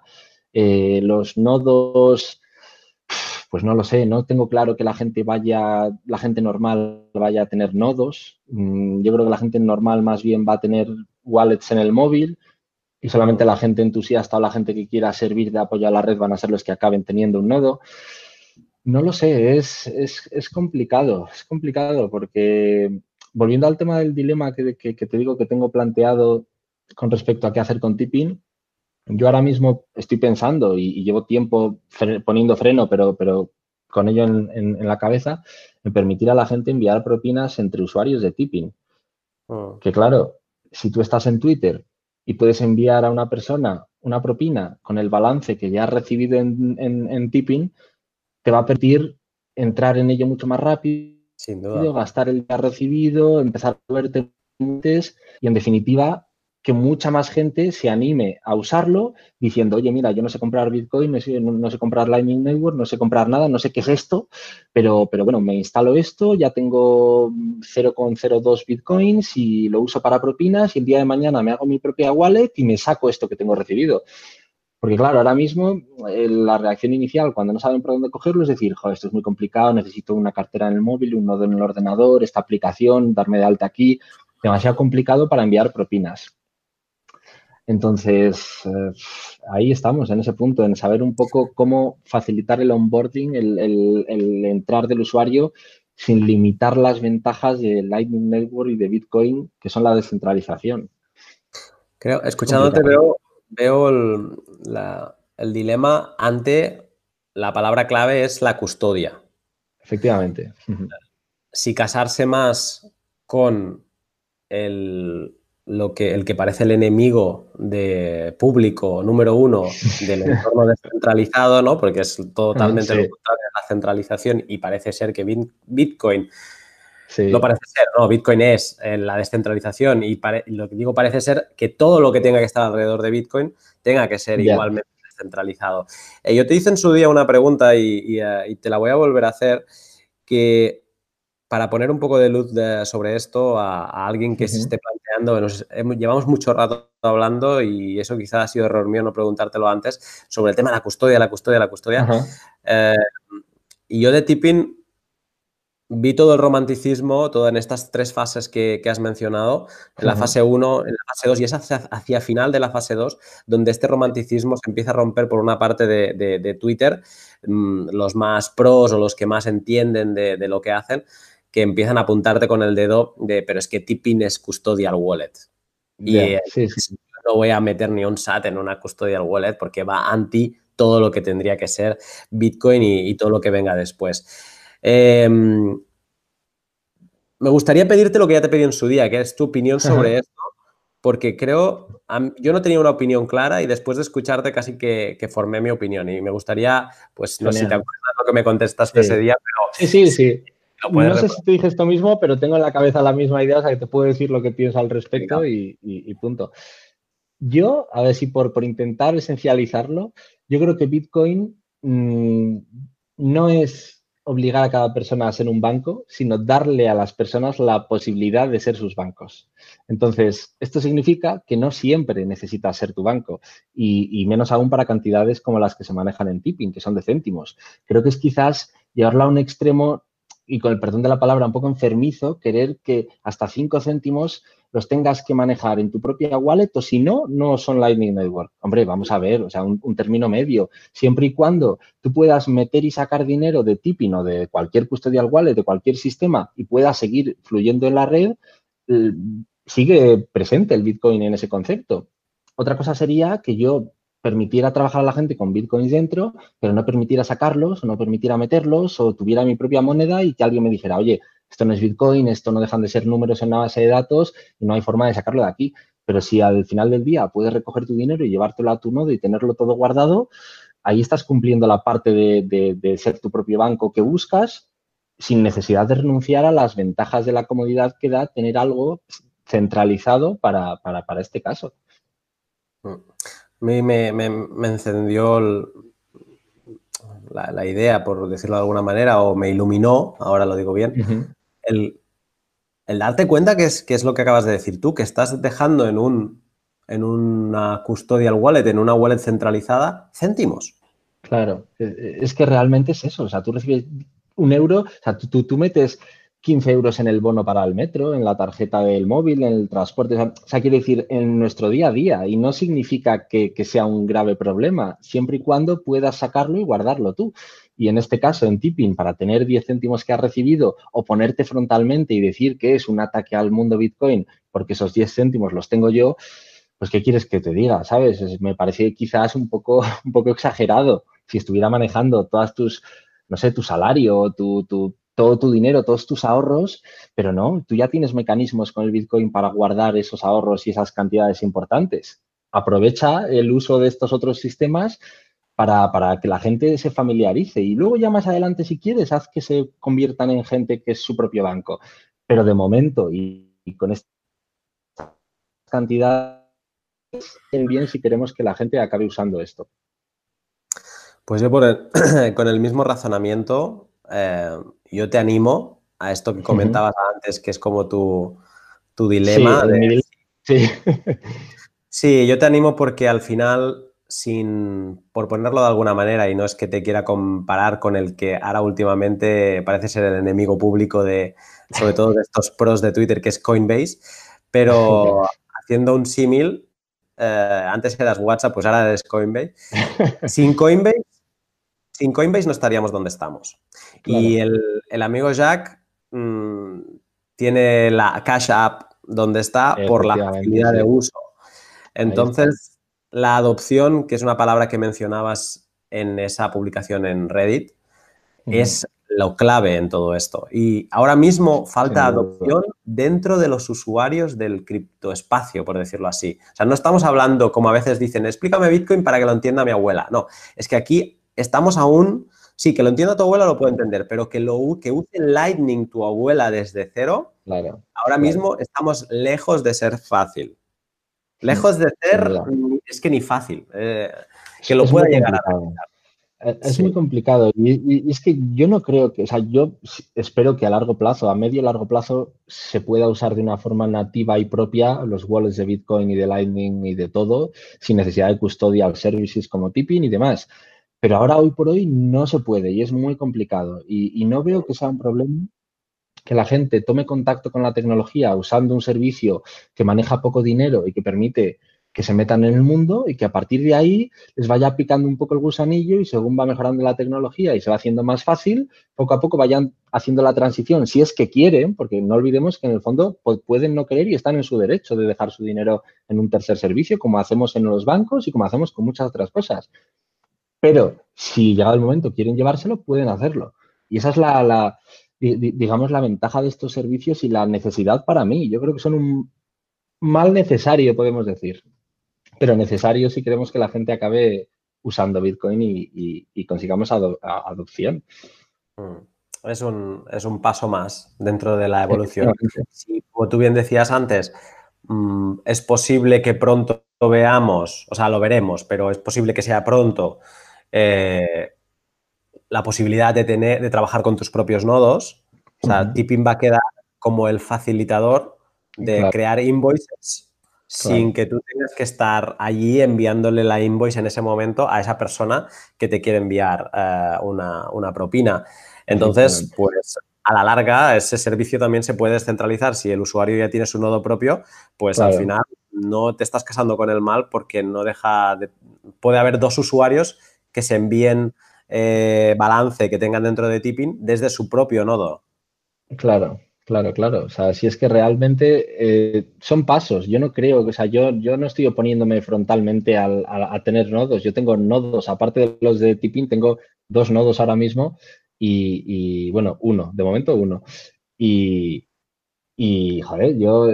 Eh, los nodos, pues no lo sé, no tengo claro que la gente vaya, la gente normal vaya a tener nodos. Mm, yo creo que la gente normal más bien va a tener wallets en el móvil y solamente la gente entusiasta o la gente que quiera servir de apoyo a la red van a ser los que acaben teniendo un nodo. No lo sé, es, es, complicado, es complicado porque volviendo al tema del dilema que, te digo que tengo planteado con respecto a qué hacer con tipping, yo ahora mismo estoy pensando y, llevo tiempo poniendo freno, pero, pero con ello en, la cabeza, en permitir a la gente enviar propinas entre usuarios de tipping. Oh. Que claro, si tú estás en Twitter y puedes enviar a una persona una propina con el balance que ya has recibido en, en tipping, te va a permitir entrar en ello mucho más rápido, Sin gastar el que has recibido, empezar a verte y en definitiva que mucha más gente se anime a usarlo diciendo, oye, mira, yo no sé comprar Bitcoin, no sé, comprar Lightning Network, no sé comprar nada, no sé qué es esto, pero, pero bueno, me instalo esto, ya tengo 0,02 Bitcoins y lo uso para propinas y el día de mañana me hago mi propia wallet y me saco esto que tengo recibido. Porque claro, ahora mismo eh, la reacción inicial cuando no saben por dónde cogerlo es decir, joder, esto es muy complicado, necesito una cartera en el móvil, un nodo en el ordenador, esta aplicación, darme de alta aquí, demasiado complicado para enviar propinas. Entonces, eh, ahí estamos, en ese punto, en saber un poco cómo facilitar el onboarding, el, entrar del usuario sin limitar las ventajas de Lightning Network y de Bitcoin, que son la descentralización. Creo, escuchándote veo, veo el, dilema ante la palabra clave es la custodia. Efectivamente. Si casarse más con el, lo que, el que parece el enemigo de público número uno del entorno descentralizado, ¿no? Porque es totalmente lo contrario la centralización y parece ser que Bitcoin lo parece ser, ¿no? Bitcoin es eh, la descentralización y lo que digo parece ser que todo lo que tenga que estar alrededor de Bitcoin tenga que ser igualmente descentralizado. Eh, yo te hice en su día una pregunta y, eh, te la voy a volver a hacer, que para poner un poco de luz sobre esto a, alguien que se esté planteando, nos, llevamos mucho rato hablando y eso quizás ha sido error mío no preguntártelo antes, sobre el tema de la custodia, la custodia, la custodia. Eh, y yo de tipping vi todo el romanticismo, todo en estas tres fases que, has mencionado, en la fase 1, en la fase 2 y es hacia, final de la fase 2, donde este romanticismo se empieza a romper por una parte de, Twitter, mm, los más pros o los que más entienden de, de lo que hacen, que empiezan a apuntarte con el dedo de, pero es que tipping es custodial wallet. Y no voy a meter ni un SAT en una custodial wallet porque va anti todo lo que tendría que ser Bitcoin y, todo lo que venga después. Em, me gustaría pedirte lo que ya te pedí en su día, que es tu opinión sobre esto, porque creo, yo no tenía una opinión clara y después de escucharte casi que, formé mi opinión y me gustaría, pues no sé si te acuerdas lo que me contestaste ese día, pero... Sí, sí, sí. No sé si te dije esto mismo, pero tengo en la cabeza la misma idea, o sea que te puedo decir lo que pienso al respecto y, punto. Yo, a ver si por, por intentar esencializarlo, yo creo que Bitcoin mm, no es obligar a cada persona a ser un banco, sino darle a las personas la posibilidad de ser sus bancos. Entonces, esto significa que no siempre necesitas ser tu banco y, y menos aún para cantidades como las que se manejan en tipping, que son de céntimos. Creo que es quizás llevarlo a un extremo y con el perdón de la palabra, un poco enfermizo querer que hasta 5 céntimos los tengas que manejar en tu propia wallet o si no, no son Lightning Network. Hombre, vamos a ver, o sea, un, término medio. Siempre y cuando tú puedas meter y sacar dinero de Tipping o de cualquier custodial wallet, de cualquier sistema y pueda seguir fluyendo en la red, sigue presente el Bitcoin en ese concepto. Otra cosa sería que yo permitiera trabajar a la gente con bitcoins dentro, pero no permitiera sacarlos, o no permitiera meterlos, o tuviera mi propia moneda y que alguien me dijera, oye, esto no es Bitcoin, esto no dejan de ser números en una base de datos y no hay forma de sacarlo de aquí. Pero si al final del día puedes recoger tu dinero y llevártelo a tu nodo y tenerlo todo guardado, ahí estás cumpliendo la parte de, ser tu propio banco que buscas sin necesidad de renunciar a las ventajas de la comodidad que da tener algo centralizado para, este caso. A mí me, encendió la, idea, por decirlo de alguna manera, o me iluminó, ahora lo digo bien, el, darte cuenta que es, que es lo que acabas de decir tú, que estás dejando en, un, en una custodial wallet, en una wallet centralizada, céntimos. Claro, e, e, es que realmente es eso. O sea, tú recibes un euro, o sea, tú, tú, metes 15 euros en el bono para el metro, en la tarjeta del móvil, en el transporte. O sea, quiere decir, en nuestro día a día. Y no significa que, que, sea un grave problema, siempre y cuando puedas sacarlo y guardarlo tú y en este caso en tipping para tener 10 céntimos que has recibido o ponerte frontalmente y decir que es un ataque al mundo Bitcoin porque esos 10 céntimos los tengo yo, pues ¿qué quieres que te diga? ¿Sabes? Me parece quizás un poco, un poco exagerado si estuviera manejando todas tus, no sé, tu salario, tu, tu, todo tu dinero, todos tus ahorros, pero no, tú ya tienes mecanismos con el Bitcoin para guardar esos ahorros y esas cantidades importantes. Aprovecha el uso de estos otros sistemas para, que la gente se familiarice. Y luego ya más adelante, si quieres, haz que se conviertan en gente que es su propio banco. Pero de momento, y, con esta cantidad, es bien si queremos que la gente acabe usando esto. Pues yo con el mismo razonamiento, eh, yo te animo a esto que comentabas antes, que es como tu, dilema. sí. sí, yo te animo porque al final sin, por ponerlo de alguna manera, y no es que te quiera comparar con el que ahora últimamente parece ser el enemigo público de, sobre todo de estos pros de Twitter, que es Coinbase, pero haciendo un símil, eh, antes eras WhatsApp, pues ahora eres Coinbase. Sin Coinbase, sin Coinbase no estaríamos donde estamos. Y el, amigo Jack mm, tiene la Cash App donde está por la facilidad de uso. Entonces, la adopción, que es una palabra que mencionabas en esa publicación en Reddit, es lo clave en todo esto. Y ahora mismo falta adopción dentro de los usuarios del criptoespacio, por decirlo así. O sea, no estamos hablando, como a veces dicen, explícame Bitcoin para que lo entienda mi abuela. No, es que aquí estamos aún, sí, que lo entienda tu abuela lo puedo entender, pero que, lo, que use Lightning tu abuela desde cero, claro, ahora mismo estamos lejos de ser fácil. Lejos de ser, es que ni fácil. Eh, que lo pueda llegar a eh, Es muy complicado y, es que yo no creo que, o sea, yo espero que a largo plazo, a medio y largo plazo, se pueda usar de una forma nativa y propia los wallets de Bitcoin y de Lightning y de todo, sin necesidad de custodial services como Tipping y demás. Pero ahora, hoy por hoy, no se puede y es muy complicado. y no veo que sea un problema que la gente tome contacto con la tecnología usando un servicio que maneja poco dinero y que permite que se metan en el mundo y que a partir de ahí les vaya picando un poco el gusanillo y según va mejorando la tecnología y se va haciendo más fácil, poco a poco vayan haciendo la transición, si es que quieren, porque no olvidemos que en el fondo pueden no querer y están en su derecho de dejar su dinero en un tercer servicio, como hacemos en los bancos y como hacemos con muchas otras cosas. Pero si llegado el momento quieren llevárselo, pueden hacerlo. Y esa es la, digamos, la ventaja de estos servicios y la necesidad para mí. Yo creo que son un mal necesario, podemos decir, pero necesario si queremos que la gente acabe usando Bitcoin y, consigamos adopción. Mm. Es un, es un, paso más dentro de la evolución. como tú bien decías antes, mm, es posible que pronto lo veamos, o sea, lo veremos, pero es posible que sea pronto eh, la posibilidad de, tener, de trabajar con tus propios nodos. O sea, Tipping va a quedar como el facilitador de crear invoices sin que tú tengas que estar allí enviándole la invoice en ese momento a esa persona que te quiere enviar eh, una, propina. Entonces, pues a la larga ese servicio también se puede descentralizar. Si el usuario ya tiene su nodo propio, pues al final no te estás casando con el mal porque no deja de... Puede haber dos usuarios que se envíen eh, balance que tengan dentro de Tipping desde su propio nodo. Claro, claro, claro. O sea, si es que realmente eh, son pasos. Yo no creo, o sea, yo, yo no estoy oponiéndome frontalmente a, tener nodos. Yo tengo nodos, aparte de los de Tipping, tengo dos nodos ahora mismo y, bueno, uno, de momento uno. Y, y, joder, yo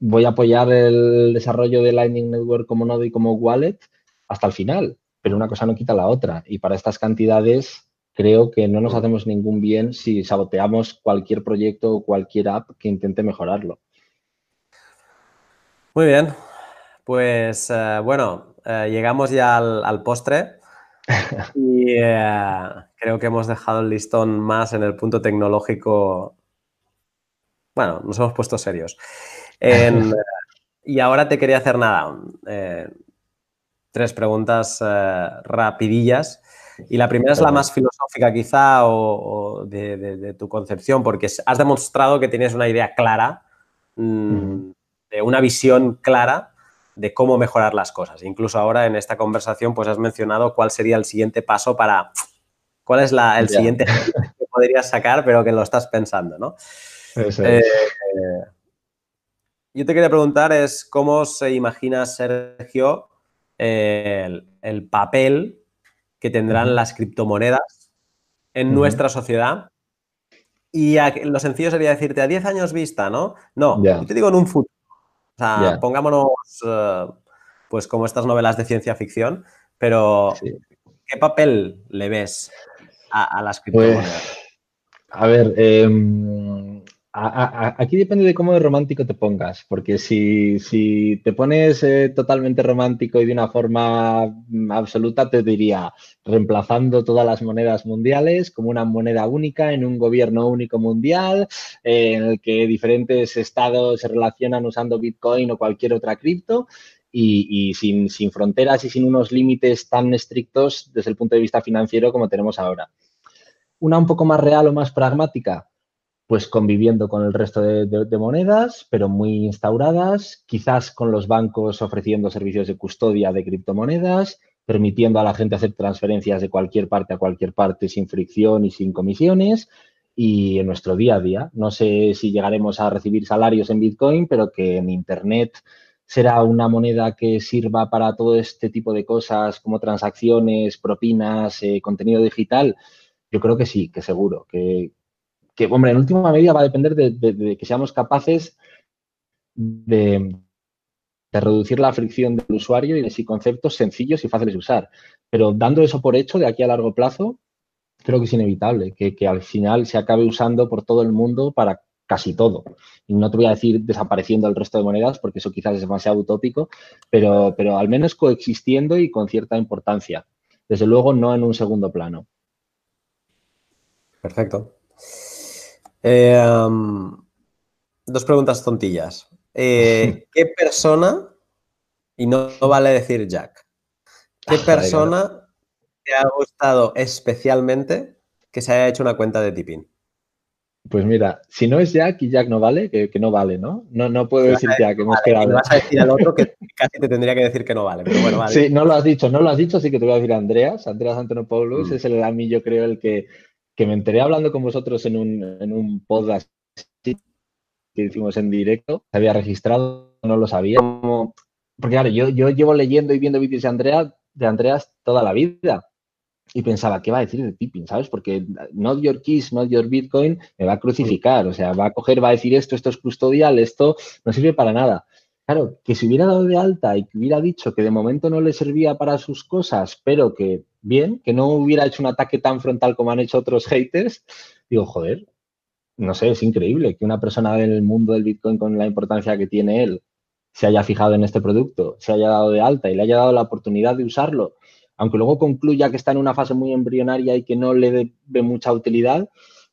voy a apoyar el desarrollo de Lightning Network como nodo y como wallet hasta el final, pero una cosa no quita la otra. Y para estas cantidades creo que no nos hacemos ningún bien si saboteamos cualquier proyecto o cualquier app que intente mejorarlo. Muy bien, pues eh, bueno, eh, llegamos ya al postre. Y eh, creo que hemos dejado el listón más en el punto tecnológico. Bueno, nos hemos puesto serios. y ahora te quería hacer nada. Eh, tres preguntas eh, rapidillas. Y la primera es la más filosófica quizá o, de, tu concepción, porque has demostrado que tienes una idea clara, mm, de una visión clara de cómo mejorar las cosas. Incluso ahora en esta conversación, pues has mencionado cuál sería el siguiente paso para, cuál es el siguiente que podrías sacar, pero que lo estás pensando, ¿no? Eh, yo te quería preguntar es cómo se imagina, Sergio, el, papel que tendrán las criptomonedas en nuestra sociedad. Y lo sencillo sería decirte a 10 años vista, ¿no? No, yo te digo en un futuro. O sea, pongámonos eh, pues como estas novelas de ciencia ficción, pero ¿qué papel le ves a, las pues, criptomonedas? a ver, aquí depende de cómo de romántico te pongas, porque si, te pones eh, totalmente romántico y de una forma mm, absoluta, te diría, reemplazando todas las monedas mundiales como una moneda única en un gobierno único mundial, eh, en el que diferentes estados se relacionan usando Bitcoin o cualquier otra cripto. Y, sin, sin fronteras y sin unos límites tan estrictos desde el punto de vista financiero como tenemos ahora. Una un poco más real o más pragmática, pues conviviendo con el resto de, monedas, pero muy instauradas, quizás con los bancos ofreciendo servicios de custodia de criptomonedas, permitiendo a la gente hacer transferencias de cualquier parte a cualquier parte sin fricción y sin comisiones. Y en nuestro día a día, no sé si llegaremos a recibir salarios en Bitcoin, pero que en Internet será una moneda que sirva para todo este tipo de cosas como transacciones, propinas, eh, contenido digital. Yo creo que sí, que seguro, que, que, hombre, en última medida va a depender de, que seamos capaces de, reducir la fricción del usuario y de si conceptos sencillos y fáciles de usar. Pero dando eso por hecho de aquí a largo plazo, creo que es inevitable que, al final se acabe usando por todo el mundo para casi todo. Y no te voy a decir desapareciendo el resto de monedas, porque eso quizás es demasiado utópico, pero, pero al menos coexistiendo y con cierta importancia. Desde luego, no en un segundo plano. Perfecto. Eh, dos preguntas tontillas. Eh, ¿Qué persona, y no, vale decir Jack, qué ah, persona te ha gustado especialmente que se haya hecho una cuenta de tipping? Pues mira, si no es Jack y Jack no vale, que, no vale, ¿no? No, no puedo decir Jack, hemos quedado. vas a decir al otro que casi te tendría que decir que no vale, pero bueno, vale. Sí, no lo has dicho, no lo has dicho, sí que te voy a decir Andreas. Andreas Antonopoulos mm. es el a mí, yo creo, el que que me enteré hablando con vosotros en un, en un podcast que hicimos en directo, se había registrado, no lo sabía. porque claro, yo, yo llevo leyendo y viendo vídeos de Andrea, de Andreas toda la vida. Y pensaba, ¿qué va a decir de tipping? ¿Sabes? Porque not your keys, not your Bitcoin, me va a crucificar. O sea, va a coger, va a decir esto, esto es custodial, esto no sirve para nada. Claro, que si hubiera dado de alta y que hubiera dicho que de momento no le servía para sus cosas, pero que bien, que no hubiera hecho un ataque tan frontal como han hecho otros haters, digo, joder, no sé, es increíble que una persona del mundo del Bitcoin con la importancia que tiene él se haya fijado en este producto, se haya dado de alta y le haya dado la oportunidad de usarlo, aunque luego concluya que está en una fase muy embrionaria y que no le dé mucha utilidad,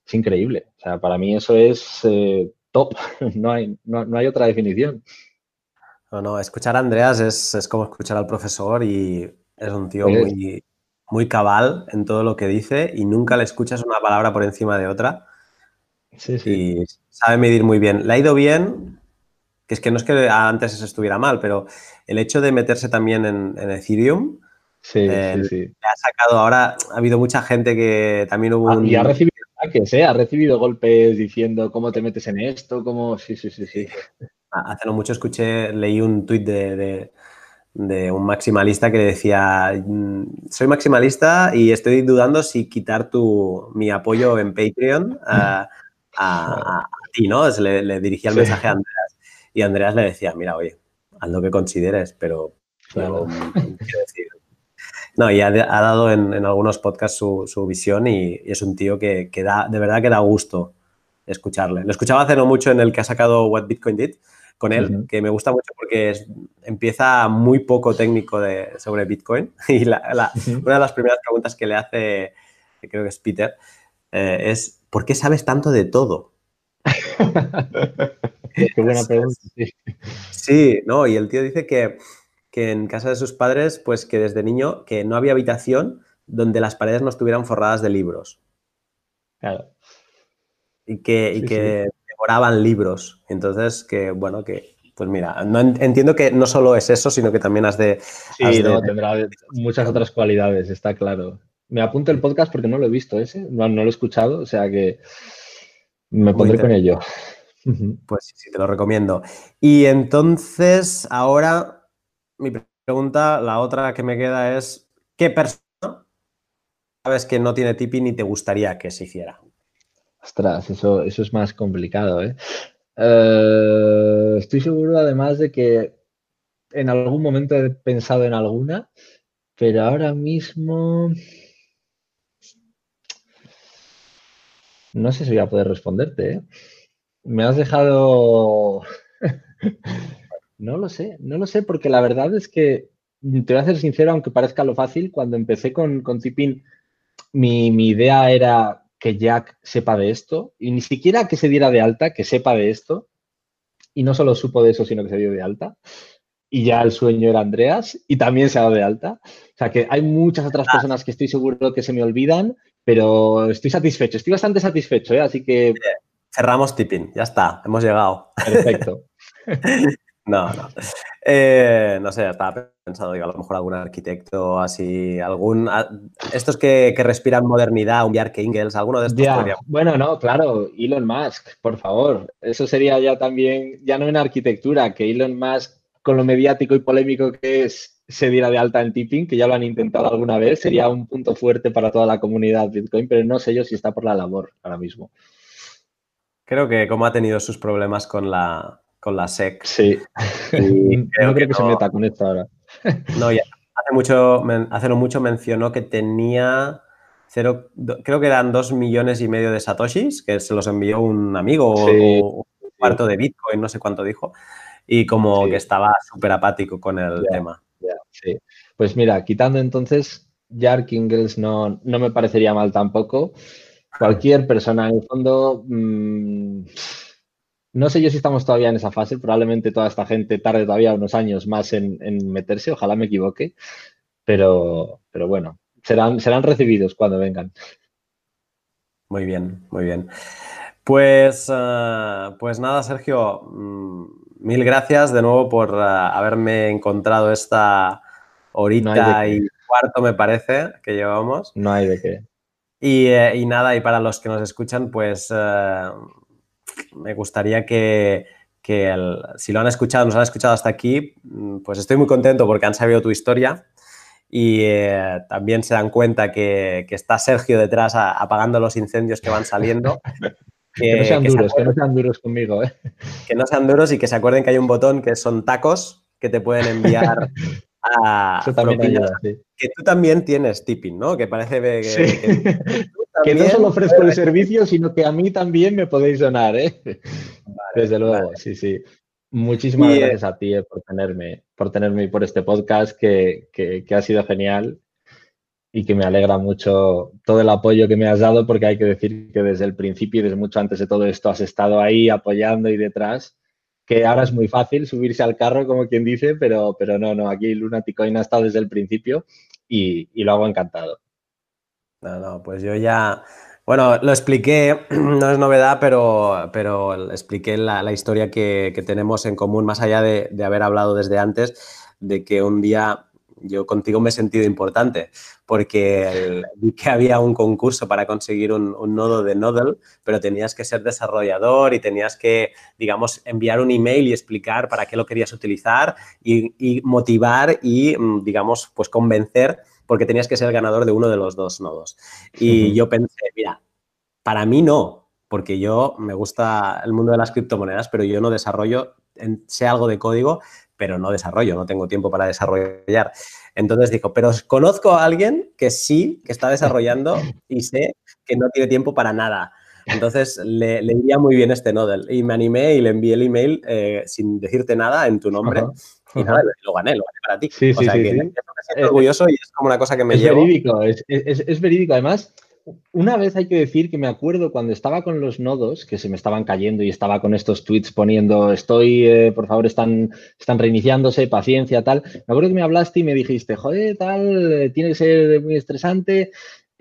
es increíble. O sea, para mí eso es eh, top, no hay, no hay otra definición. No, no, escuchar a Andreas es, como escuchar al profesor y es un tío muy, muy cabal en todo lo que dice y nunca le escuchas una palabra por encima de otra. Sí, sí. Y sabe medir muy bien. Le ha ido bien, que es que no es que antes estuviera mal, pero el hecho de meterse también en, Ethereum. Sí, sí, sí. Le ha sacado ahora, ha habido mucha gente que también hubo. Ah, y ha recibido ataques, ¿eh? Ha recibido golpes diciendo cómo te metes en esto, cómo. Sí, sí, sí, sí. Hace no mucho escuché, leí un tuit de de un maximalista que decía, mm, soy maximalista y estoy dudando si quitar tu, mi apoyo en Patreon a, ti, ¿no? Le, dirigía el mensaje a Andreas y Andreas le decía, mira, oye, haz lo que consideres, pero, quiero decir, no, y ha, dado en, algunos podcasts su, visión y, es un tío que, que, da, de verdad que da gusto escucharle. Lo escuchaba hace no mucho en el que ha sacado What Bitcoin Did, con él, que me gusta mucho porque empieza muy poco técnico de, sobre Bitcoin. Y una de las primeras preguntas que le hace, creo que es Peter, eh, es ¿por qué sabes tanto de todo? Qué buena pregunta. Sí. no, y el tío dice que, que, en casa de sus padres, pues que desde niño, que no había habitación donde las paredes no estuvieran forradas de libros. Claro. Y que, y que devoraban libros. Entonces, que bueno, que pues mira, no, entiendo que no solo es eso, sino que también has de... Sí, tendrá muchas otras cualidades, está claro. Me apunto el podcast porque no lo he visto ese, no, lo he escuchado, o sea que me pondré con ello. Pues sí, sí, te lo recomiendo. Y entonces, ahora, mi pregunta, la otra que me queda es, ¿qué persona sabes que no tiene tipi ni te gustaría que se hiciera? Ostras, eso, eso es más complicado, ¿eh? ¿eh? Estoy seguro además de que en algún momento he pensado en alguna, pero ahora mismo no sé si voy a poder responderte. ¿eh? Me has dejado... no lo sé, no lo sé, porque la verdad es que, te voy a ser sincero, aunque parezca lo fácil, cuando empecé con, con Tipping, mi, mi idea era que Jack sepa de esto y ni siquiera que se diera de alta, que sepa de esto. Y no solo supo de eso, sino que se dio de alta. Y ya el sueño era Andreas y también se ha dado de alta. O sea que hay muchas otras ah. personas que estoy seguro que se me olvidan, pero estoy satisfecho, estoy bastante satisfecho, ¿eh? así que... Cerramos tipping, ya está, hemos llegado. Perfecto. no, no. Eh, no sé, estaba pensando, digo, a lo mejor algún arquitecto así, algún... Estos que, respiran modernidad, un Bjarke Ingels, alguno de estos. Bueno, no, claro, Elon Musk, por favor. Eso sería ya también, ya no en arquitectura, que Elon Musk, con lo mediático y polémico que es, se diera de alta en tipping, que ya lo han intentado alguna vez, sería un punto fuerte para toda la comunidad Bitcoin, pero no sé yo si está por la labor ahora mismo. Creo que como ha tenido sus problemas con la, con la SEC. Sí. no creo que, se meta con esto ahora. No, ya hace mucho, hace no mucho mencionó que tenía cero, creo que eran dos millones y medio de satoshis, que se los envió un amigo o un cuarto de Bitcoin, no sé cuánto dijo, y como que estaba súper apático con el tema. sí. Pues mira, quitando entonces, Jark Ingles no, no me parecería mal tampoco. Cualquier persona, en el fondo, mm, no sé yo si estamos todavía en esa fase, probablemente toda esta gente tarde todavía unos años más en, meterse, ojalá me equivoque, pero, pero bueno, serán, serán recibidos cuando vengan. Muy bien, muy bien. Pues, eh, pues nada, Sergio, mm, mil gracias de nuevo por eh, haberme encontrado esta horita y cuarto, me parece, que llevamos. No hay de qué. Y, eh, nada, y para los que nos escuchan, pues me gustaría que, si lo han escuchado, nos han escuchado hasta aquí, mm, pues estoy muy contento porque han sabido tu historia y eh, también se dan cuenta que, está Sergio detrás apagando los incendios que van saliendo. Que, no sean duros, que no sean duros conmigo. ¿eh? Que no sean duros y que se acuerden que hay un botón que son tacos que te pueden enviar a que tú también tienes tipping, ¿no? Que parece que, que no solo ofrezco el servicio, sino que a mí también me podéis donar, ¿eh? Desde luego, sí, sí. Muchísimas eh, gracias a ti eh, por tenerme, por tenerme por este podcast que, ha sido genial y que me alegra mucho todo el apoyo que me has dado, porque hay que decir que desde el principio y desde mucho antes de todo esto has estado ahí apoyando y detrás, que ahora es muy fácil subirse al carro, como quien dice, pero, pero no, no, aquí Lunaticoin ha estado desde el principio y, y lo hago encantado. No, no, pues yo ya, Bueno, lo expliqué, no es novedad, pero, pero expliqué la, historia que, tenemos en común, más allá de, haber hablado desde antes, de que un día yo contigo me he sentido importante porque vi que había un concurso para conseguir un, nodo de Nodel, pero tenías que ser desarrollador y tenías que, digamos, enviar un email y explicar para qué lo querías utilizar y, motivar y, mm, digamos, pues convencer porque tenías que ser el ganador de uno de los dos nodos. Y yo pensé, mira, para mí no, porque yo me gusta el mundo de las criptomonedas, pero yo no desarrollo, sé algo de código, pero no desarrollo, no tengo tiempo para desarrollar. Entonces dijo, pero conozco a alguien que sí, que está desarrollando y sé que no tiene tiempo para nada. Entonces le, le iría muy bien este Nodel. Y me animé y le envié el email eh, sin decirte nada en tu nombre. Y nada, lo gané, lo gané para ti. Sí, sí, sí, Me siento orgulloso y es como una cosa que me es llevo. Verídico, es, es, es verídico. Además, una vez hay que decir que me acuerdo cuando estaba con los nodos, que se me estaban cayendo y estaba con estos tweets poniendo, estoy, eh, por favor, están, están reiniciándose, paciencia, tal. Me acuerdo que me hablaste y me dijiste, joder, tal, eh, tiene que ser muy estresante.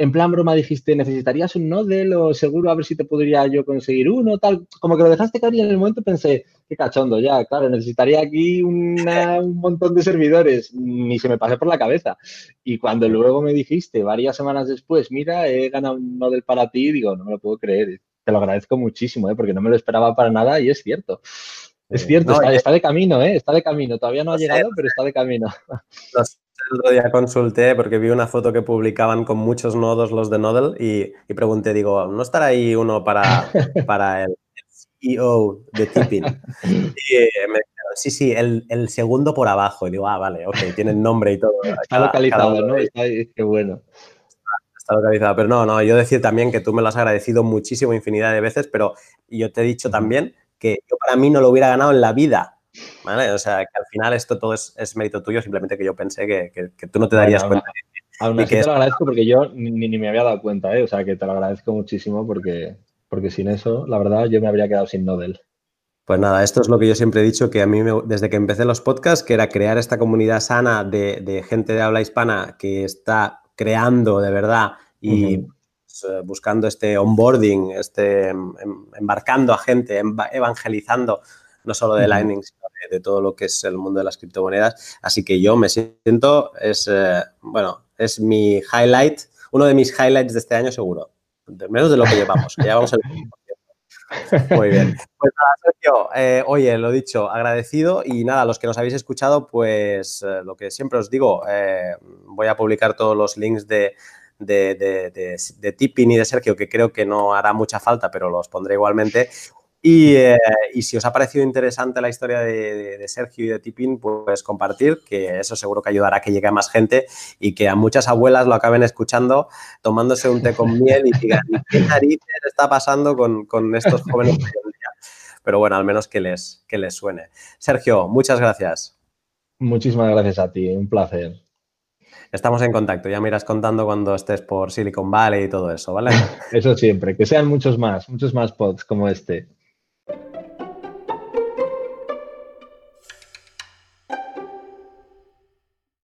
En plan broma dijiste, ¿necesitarías un nodel o seguro a ver si te podría yo conseguir uno? Tal, como que lo dejaste caer y en el momento pensé, qué cachondo, ya, claro, necesitaría aquí un montón de servidores. Ni se me pasé por la cabeza. Y cuando luego me dijiste, varias semanas después, mira, he ganado un nodel para ti, digo, no me lo puedo creer. Te lo agradezco muchísimo, ¿eh? porque no me lo esperaba para nada y es cierto. Es cierto, está, de camino, ¿eh? Está de camino. Todavía no ha llegado, pero está de camino. El otro día consulté porque vi una foto que publicaban con muchos nodos los de Nodel y, pregunté, digo, ¿no estará ahí uno para, para el CEO de Tipping? Y me dijeron, sí, sí, el, el, segundo por abajo. Y digo, ah, vale, ok, tiene el nombre y todo. Está localizado, ¿no? Está, qué bueno. Está localizado, pero no, no, yo decir también que tú me lo has agradecido muchísimo, infinidad de veces, pero yo te he dicho también que yo para mí no lo hubiera ganado en la vida o sea, que al final esto todo es, mérito tuyo, simplemente que yo pensé que, tú no te darías cuenta. Aún así te lo agradezco porque yo ni, me había dado cuenta, ¿eh? O sea, que te lo agradezco muchísimo porque, porque sin eso, la verdad, yo me habría quedado sin Nodel. Pues nada, esto es lo que yo siempre he dicho, que a mí desde que empecé los podcasts, que era crear esta comunidad sana de, gente de habla hispana que está creando de verdad y pues, eh, buscando este onboarding, este, em, em, embarcando a gente, evangelizando no solo de Lightning, sino de, todo lo que es el mundo de las criptomonedas. Así que yo me siento, es, eh, bueno, es mi highlight, uno de mis highlights de este año seguro, menos de lo que llevamos, que llevamos el... Muy bien. Pues nada, Sergio, eh, oye, lo dicho, agradecido y nada, los que nos habéis escuchado, pues eh, lo que siempre os digo, voy a publicar todos los links de, de, de, de, Tipping y de Sergio, que creo que no hará mucha falta, pero los pondré igualmente. Eh, y, si os ha parecido interesante la historia de, Sergio y de Tipin, pues compartir, que eso seguro que ayudará a que llegue a más gente y que a muchas abuelas lo acaben escuchando tomándose un té con miel y digan, ¿qué narices está pasando con, estos jóvenes Pero bueno, al menos que les, que les suene. Sergio, muchas gracias. Muchísimas gracias a ti, un placer. Estamos en contacto, ya me irás contando cuando estés por Silicon Valley y todo eso, ¿vale? Eso siempre, que sean muchos más, muchos más pods como este. Thank you.